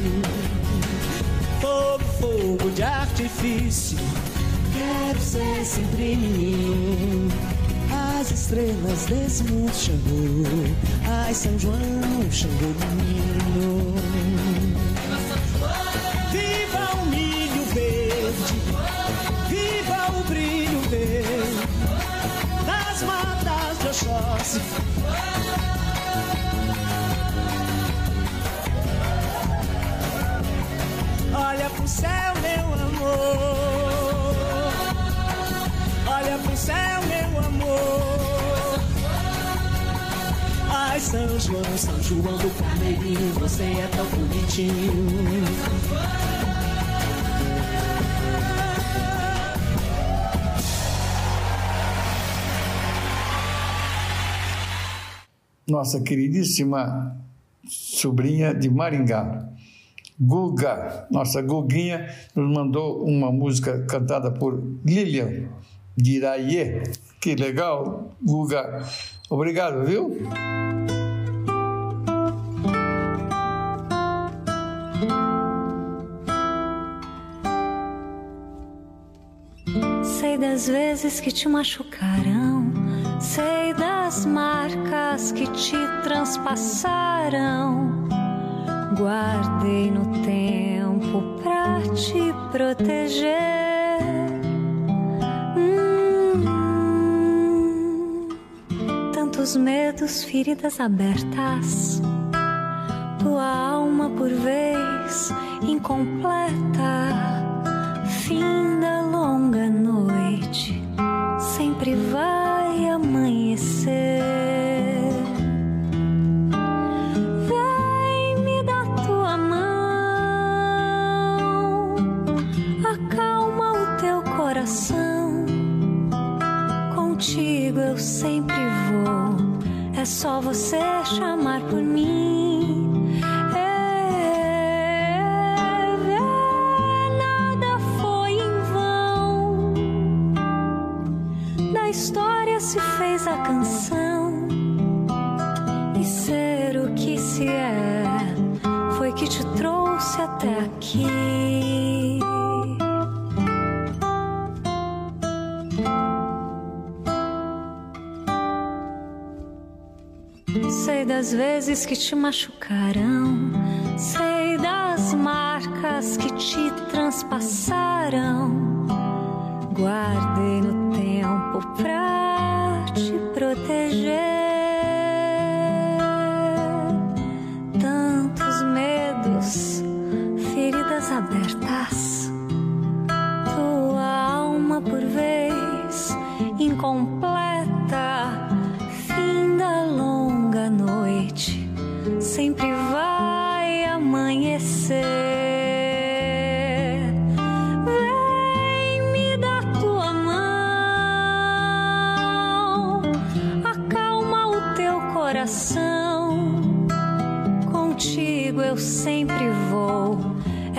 Fogo, fogo de artifício, quero ser sempre menino. As estrelas desse mundo Xangô. Ai, São João, Xangô menino. Viva o milho verde, viva o brilho verde das matas de Oxóssi. Olha pro céu, meu amor. Olha pro céu, São João, São João do Carneirinho, você é tão bonitinho. Nossa queridíssima sobrinha de Maringá, Guga, nossa Guguinha, nos mandou uma música cantada por Lilian de Iraie. Que legal, Guga. Obrigado, viu? Sei das vezes que te machucarão, sei das marcas que te transpassaram. Guardei no tempo pra te proteger. Tantos medos, feridas abertas. Tua alma por vez incompleta. Fim da longa noite, sempre vai amanhecer. Coração. Contigo eu sempre só você chamar por mim. É, nada foi em vão. Da história se fez a canção. Das vezes que te machucarão, sei das marcas que te transpassaram. Guardei no tempo pra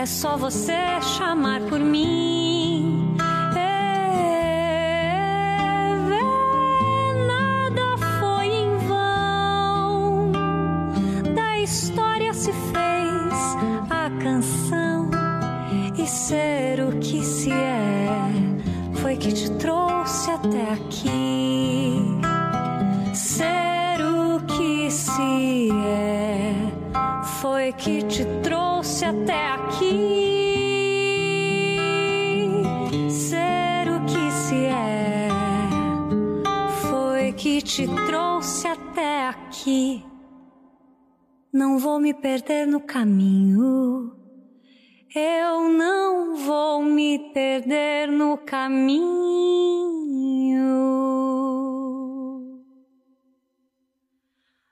é só você chamar por mim. Vou me perder no caminho. Eu não vou me perder no caminho.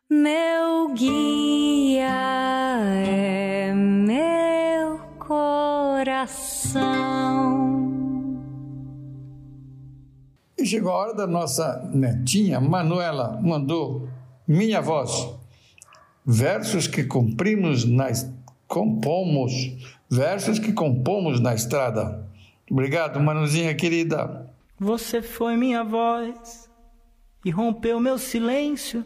Meu guia é meu coração. E chegou a hora da nossa netinha, Manuela, mandou minha voz. Versos que cumprimos na compomos, versos que compomos na estrada. Obrigado, Manuzinha querida. Você foi minha voz e rompeu meu silêncio.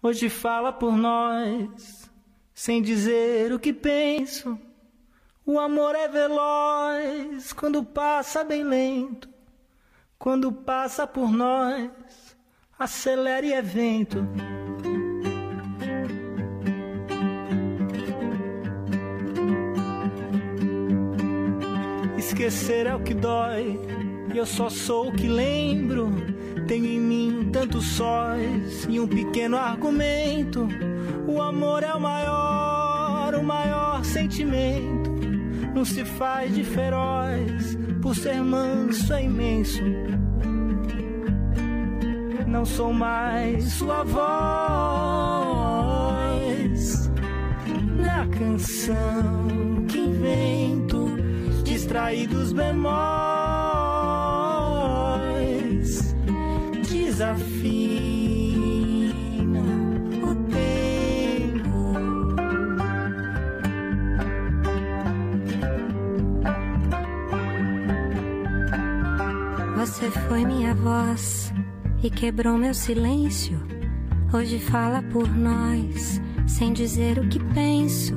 Hoje fala por nós, sem dizer o que penso. O amor é veloz quando passa bem lento. Quando passa por nós, acelera e é vento. Esquecer é o que dói, e eu só sou o que lembro. Tenho em mim tantos sóis e um pequeno argumento. O amor é o maior, o maior sentimento. Não se faz de feroz, por ser manso é imenso. Não sou mais sua voz na canção que invento, distraídos bemóis, desafina o tempo. Você foi minha voz e quebrou meu silêncio. Hoje fala por nós, sem dizer o que penso.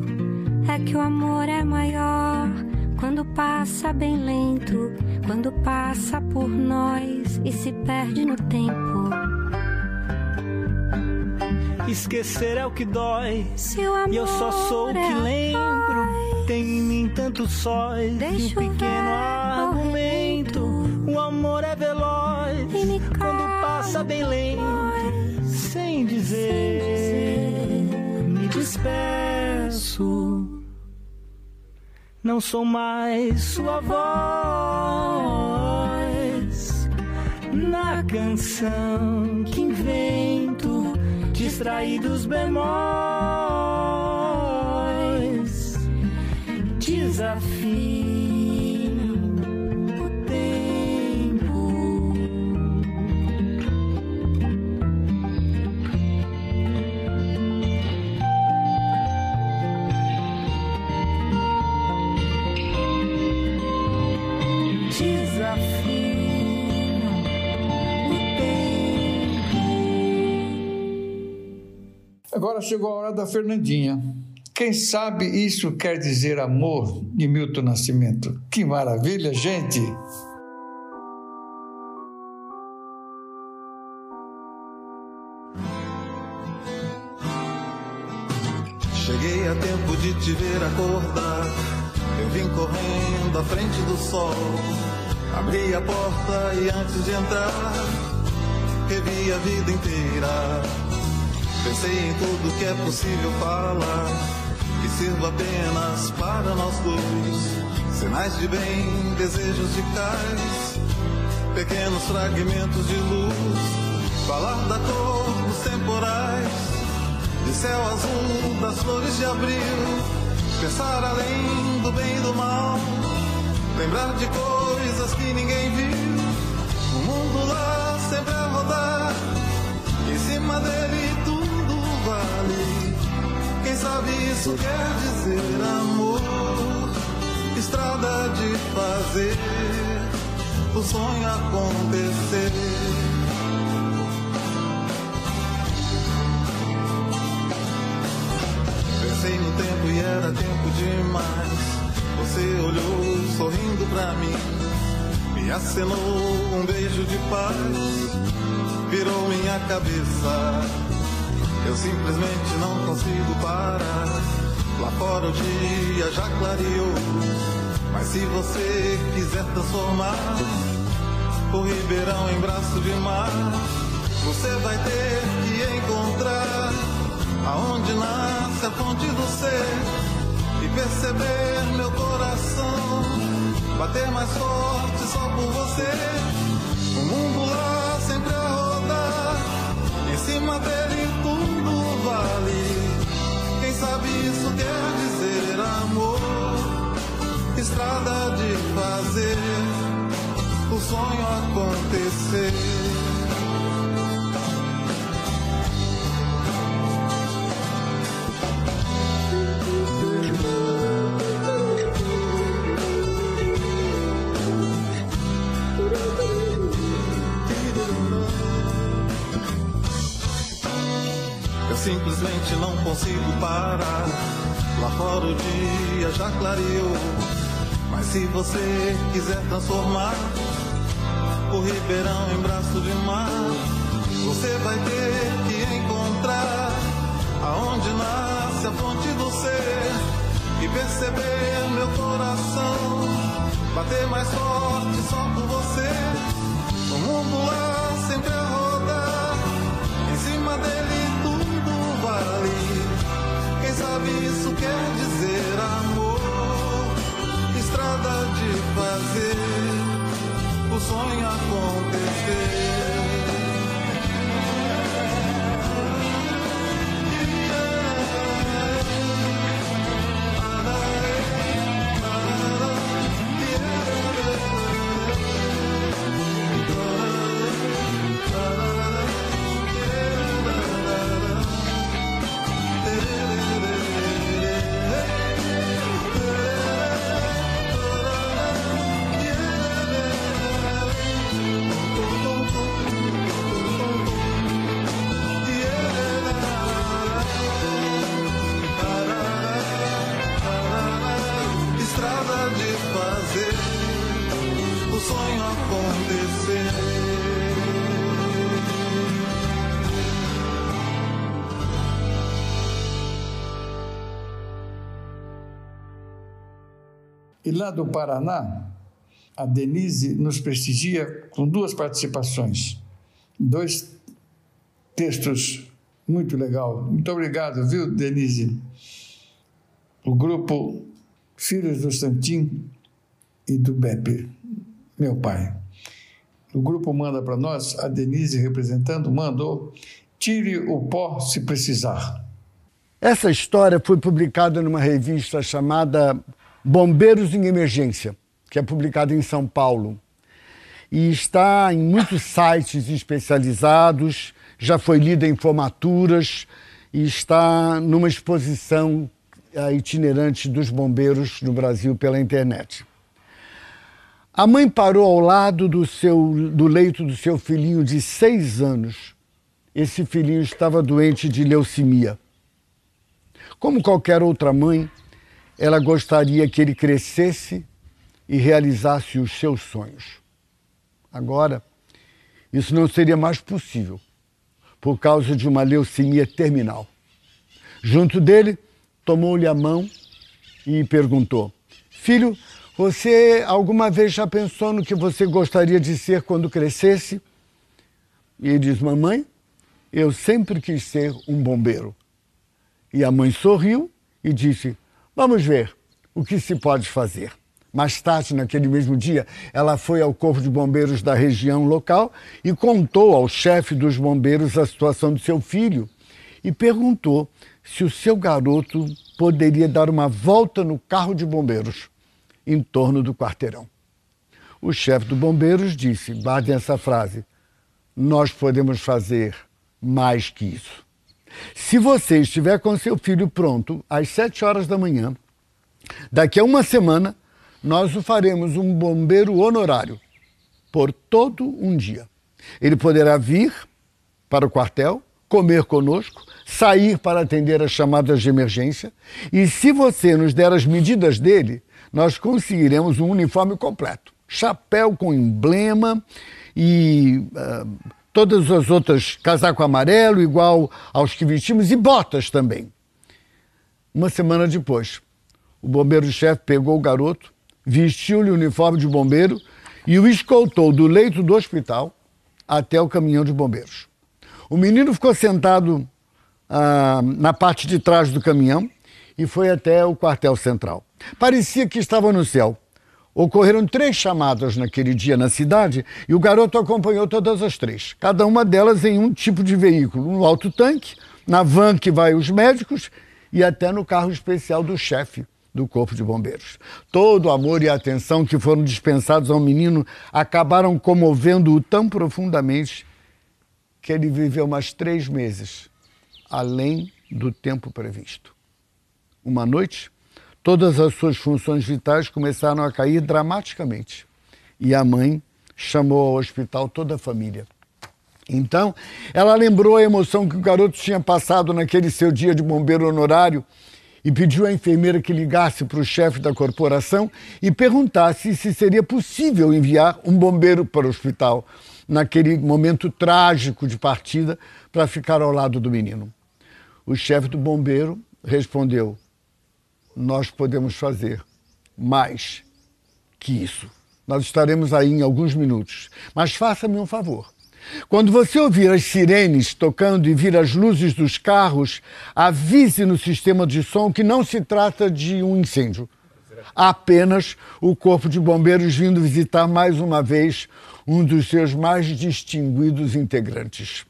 É que o amor é maior quando passa bem lento, quando passa por nós e se perde no tempo. Esquecer é o que dói. E eu só sou o que é lembro. Tem em mim tantos sóis e um pequeno argumento. O amor é veloz quando passa bem lento. Sem dizer, me despeço. Não sou mais sua voz. Na canção que invento, distraídos bemóis, desafio Agora chegou a hora da Fernandinha. Quem sabe isso quer dizer amor de Milton Nascimento? Que maravilha, gente! Cheguei a tempo de te ver acordar. Eu vim correndo à frente do sol. Abri a porta e antes de entrar, revi a vida inteira. Pensei em tudo que é possível falar, que sirva apenas para nós dois. Sinais de bem, desejos de cais, pequenos fragmentos de luz. Falar da cor dos temporais de céu azul, das flores de abril, pensar além do bem e do mal, lembrar de coisas que ninguém viu, o mundo lá sempre a rodar, em cima dele vale. Quem sabe isso quer dizer amor, estrada de fazer o sonho acontecer. Pensei no tempo e era tempo demais. Você olhou sorrindo pra mim, me acenou um beijo de paz, virou minha cabeça. Eu simplesmente não consigo parar. Lá fora o dia já clareou, mas se você quiser transformar o Ribeirão em braço de mar, você vai ter que encontrar aonde nasce a fonte do ser e perceber meu coração bater mais forte só por você. O mundo lá sempre a rodar, em cima dele isso quer dizer amor, estrada de fazer o sonho acontecer. infelizmente não consigo parar. Lá fora o dia já clareou. Mas se você quiser transformar o Ribeirão em braço de mar, você vai ter que encontrar aonde nasce a fonte do ser e perceber meu coração bater mais forte só por você. O mundo lá Isso quer dizer amor, estrada de fazer o sonho acontecer. Lá do Paraná, a Denise nos prestigia com duas participações, dois textos muito legal. Muito obrigado, viu, Denise? O grupo Filhos do Santim e do Beppe, meu pai. O grupo manda para nós, a Denise representando, mandou Tire o pó se precisar. Essa história foi publicada numa revista chamada Bombeiros em Emergência, que é publicada em São Paulo. E está em muitos sites especializados, já foi lida em formaturas e está numa exposição eh, itinerante dos bombeiros no Brasil pela internet. A mãe parou ao lado do, seu, do leito do seu filhinho de seis anos. Esse filhinho estava doente de leucemia. Como qualquer outra mãe, ela gostaria que ele crescesse e realizasse os seus sonhos. Agora, isso não seria mais possível por causa de uma leucemia terminal. Junto dele, tomou-lhe a mão e perguntou: Filho, você alguma vez já pensou no que você gostaria de ser quando crescesse? E ele diz: Mamãe, eu sempre quis ser um bombeiro. E a mãe sorriu e disse: Vamos ver o que se pode fazer. Mais tarde, naquele mesmo dia, ela foi ao Corpo de Bombeiros da região local e contou ao chefe dos bombeiros a situação do seu filho e perguntou se o seu garoto poderia dar uma volta no carro de bombeiros em torno do quarteirão. O chefe dos bombeiros disse, guardem essa frase, nós podemos fazer mais que isso. Se você estiver com seu filho pronto às sete horas da manhã, daqui a uma semana, nós o faremos um bombeiro honorário por todo um dia. Ele poderá vir para o quartel, comer conosco, sair para atender as chamadas de emergência e, se você nos der as medidas dele, nós conseguiremos um uniforme completo. Chapéu com emblema e uh, todas as outras, casaco amarelo, igual aos que vestimos, e botas também. Uma semana depois, o bombeiro-chefe pegou o garoto, vestiu-lhe o uniforme de bombeiro e o escoltou do leito do hospital até o caminhão de bombeiros. O menino ficou sentado ah, na parte de trás do caminhão e foi até o quartel central. Parecia que estava no céu. Ocorreram três chamadas naquele dia na cidade e o garoto acompanhou todas as três, cada uma delas em um tipo de veículo, no alto tanque, na van que vai os médicos e até no carro especial do chefe do Corpo de Bombeiros. Todo o amor e atenção que foram dispensados ao menino acabaram comovendo-o tão profundamente que ele viveu mais três meses, além do tempo previsto. Uma noite, todas as suas funções vitais começaram a cair dramaticamente e a mãe chamou ao hospital toda a família. Então, ela lembrou a emoção que o garoto tinha passado naquele seu dia de bombeiro honorário e pediu à enfermeira que ligasse para o chefe da corporação e perguntasse se seria possível enviar um bombeiro para o hospital naquele momento trágico de partida para ficar ao lado do menino. O chefe do bombeiro respondeu: Nós podemos fazer mais que isso. Nós estaremos aí em alguns minutos. Mas faça-me um favor. Quando você ouvir as sirenes tocando e vir as luzes dos carros, avise no sistema de som que não se trata de um incêndio. Apenas o Corpo de Bombeiros vindo visitar mais uma vez um dos seus mais distinguidos integrantes.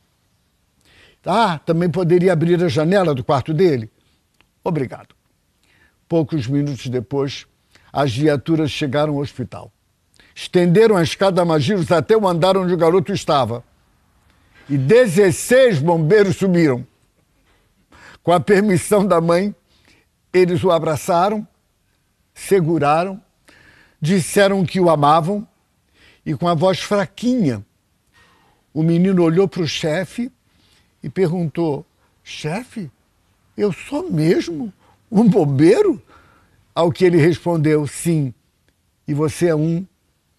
Ah, também poderia abrir a janela do quarto dele? Obrigado. Poucos minutos depois, as viaturas chegaram ao hospital. Estenderam a escada Magiros até o andar onde o garoto estava. E 16 bombeiros subiram. Com a permissão da mãe, eles o abraçaram, seguraram, disseram que o amavam e com a voz fraquinha, o menino olhou para o chefe e perguntou: Chefe, eu sou mesmo um bombeiro? Ao que ele respondeu: Sim, e você é um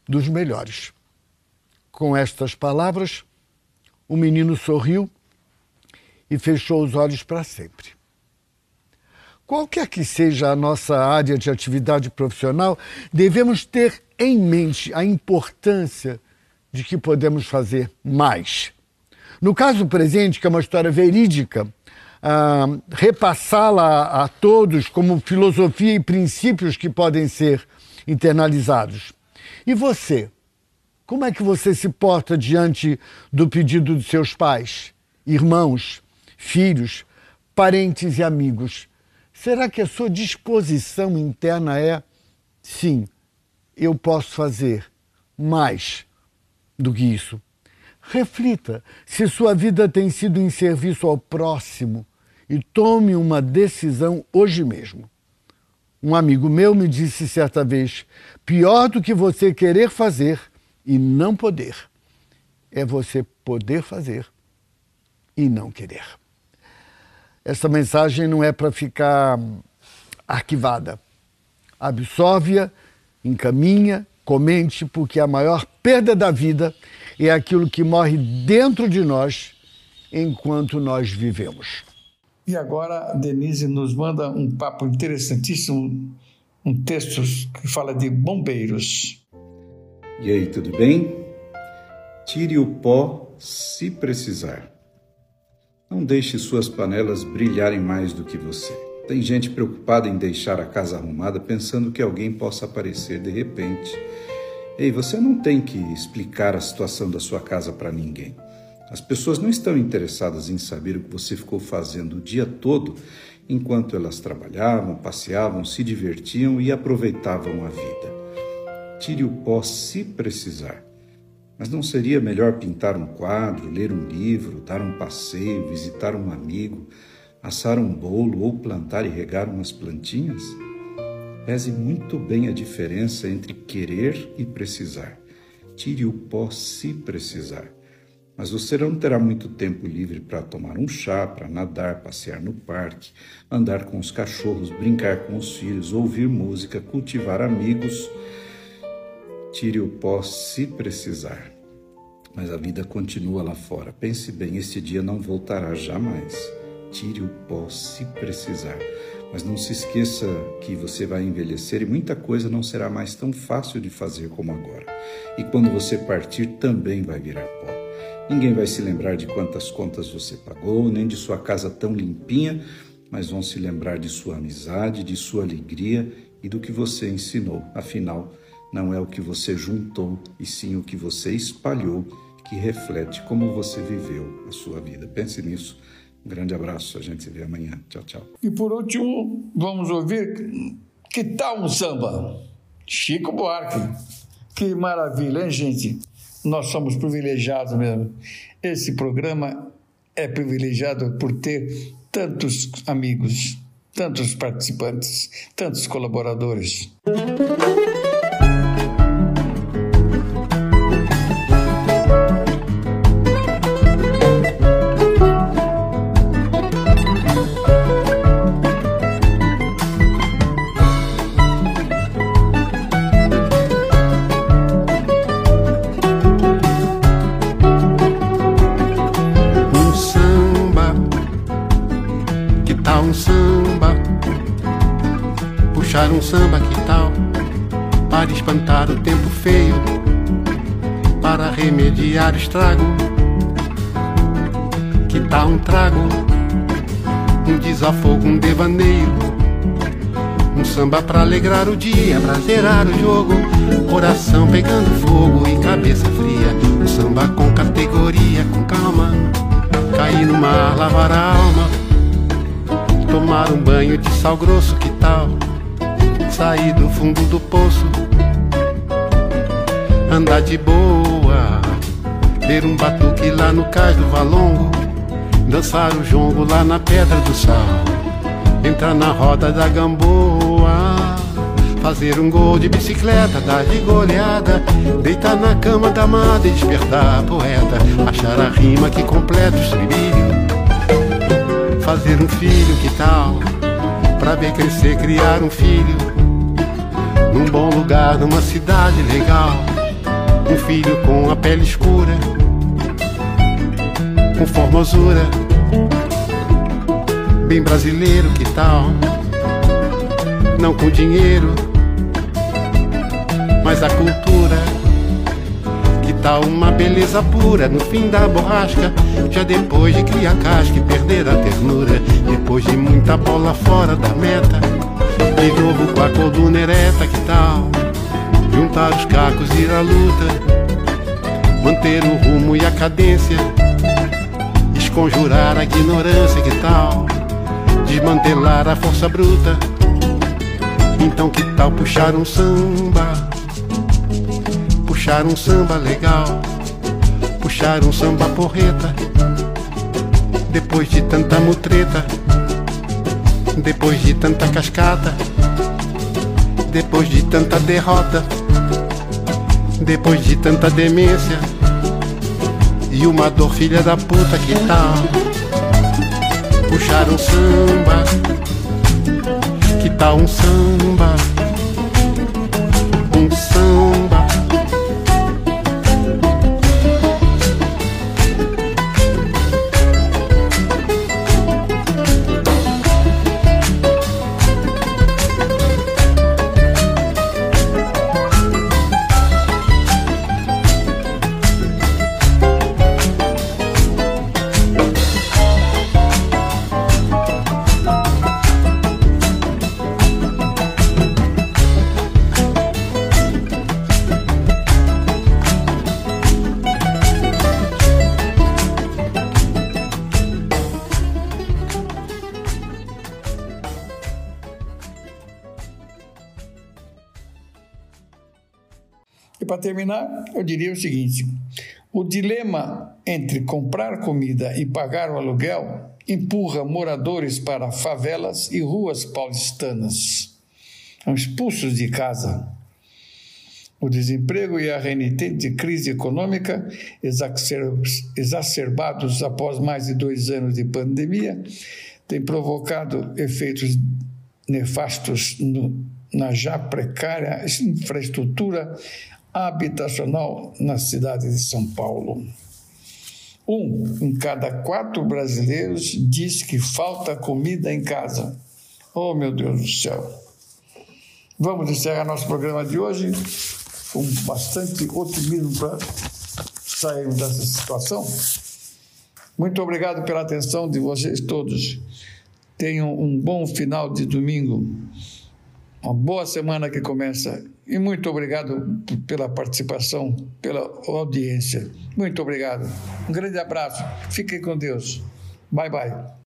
dos melhores. Com estas palavras, o menino sorriu e fechou os olhos para sempre. Qualquer que seja a nossa área de atividade profissional, devemos ter em mente a importância de que podemos fazer mais. No caso presente, que é uma história verídica, repassá-la a todos como filosofia e princípios que podem ser internalizados. E você? Como é que você se porta diante do pedido de seus pais, irmãos, filhos, parentes e amigos? Será que a sua disposição interna é sim, eu posso fazer mais do que isso? Reflita se sua vida tem sido em serviço ao próximo e tome uma decisão hoje mesmo. Um amigo meu me disse certa vez: pior do que você querer fazer e não poder é você poder fazer e não querer. Essa mensagem não é para ficar arquivada. Absorve-a, encaminha, comente, porque a maior perda da vida é aquilo que morre dentro de nós enquanto nós vivemos. E agora Denise nos manda um papo interessantíssimo, um texto que fala de bombeiros. E aí, tudo bem? Tire o pó se precisar. Não deixe suas panelas brilharem mais do que você. Tem gente preocupada em deixar a casa arrumada pensando que alguém possa aparecer de repente Ei, você não tem que explicar a situação da sua casa para ninguém. As pessoas não estão interessadas em saber o que você ficou fazendo o dia todo enquanto elas trabalhavam, passeavam, se divertiam e aproveitavam a vida. Tire o pó se precisar. Mas não seria melhor pintar um quadro, ler um livro, dar um passeio, visitar um amigo, assar um bolo ou plantar e regar umas plantinhas? Pese muito bem a diferença entre querer e precisar. Tire o pó se precisar. Mas você não terá muito tempo livre para tomar um chá, para nadar, passear no parque, andar com os cachorros, brincar com os filhos, ouvir música, cultivar amigos. Tire o pó se precisar. Mas a vida continua lá fora. Pense bem, este dia não voltará jamais. Tire o pó se precisar. Mas não se esqueça que você vai envelhecer e muita coisa não será mais tão fácil de fazer como agora. E quando você partir, também vai virar pó. Ninguém vai se lembrar de quantas contas você pagou, nem de sua casa tão limpinha, mas vão se lembrar de sua amizade, de sua alegria e do que você ensinou. Afinal, não é o que você juntou, e sim o que você espalhou que reflete como você viveu a sua vida. Pense nisso um grande abraço, a gente se vê amanhã. Tchau, tchau. E por último, vamos ouvir que tal um samba? Chico Buarque. Que maravilha, hein, gente? Nós somos privilegiados mesmo. Esse programa é privilegiado por ter tantos amigos, tantos participantes, tantos colaboradores. O estrago. Que tal um trago? Um desafogo, um devaneio. Um samba pra alegrar o dia, pra zerar o jogo. Coração pegando fogo e cabeça fria. Um samba com categoria, com calma. Cair no mar, lavar a alma. Tomar um banho de sal grosso, que tal? Sair do fundo do poço. Andar de boa. Ter um batuque lá no cais do Valongo. Dançar o jongo lá na Pedra do Sal. Entrar na roda da gamboa. Fazer um gol de bicicleta, dar de goleada. Deitar na cama da amada e despertar a poeta. Achar a rima que completa o estribilho. Fazer um filho, que tal? Pra ver crescer, criar um filho. Num bom lugar, numa cidade legal. Um filho com a pele escura. Com formosura. Bem brasileiro, que tal? Não com dinheiro, mas a cultura. Que tal uma beleza pura no fim da borrasca? Já depois de criar casca e perder a ternura. Depois de muita bola fora da meta. De novo com a coluna ereta, que tal? Juntar os cacos e ir à luta. Manter o rumo e a cadência. Esconjurar a ignorância, que tal? Desmantelar a força bruta. Então que tal puxar um samba? Puxar um samba legal. Puxar um samba porreta. Depois de tanta mutreta. Depois de tanta cascata. Depois de tanta derrota. Depois de tanta demência. E uma dor filha da puta que tal? Puxar um samba. Que tal um samba? Terminar, eu diria o seguinte: o dilema entre comprar comida e pagar o aluguel empurra moradores para favelas e ruas paulistanas. São expulsos de casa. O desemprego e a renitente crise econômica, exacer- exacerbados após mais de dois anos de pandemia, têm provocado efeitos nefastos no- na já precária infraestrutura habitacional na cidade de São Paulo. Um em cada quatro brasileiros diz que falta comida em casa. Oh, meu Deus do céu! Vamos encerrar nosso programa de hoje com bastante otimismo para sairmos dessa situação. Muito obrigado pela atenção de vocês todos. Tenham um bom final de domingo, uma boa semana que começa. E muito obrigado pela participação, pela audiência. Muito obrigado. Um grande abraço. Fiquem com Deus. Bye, bye.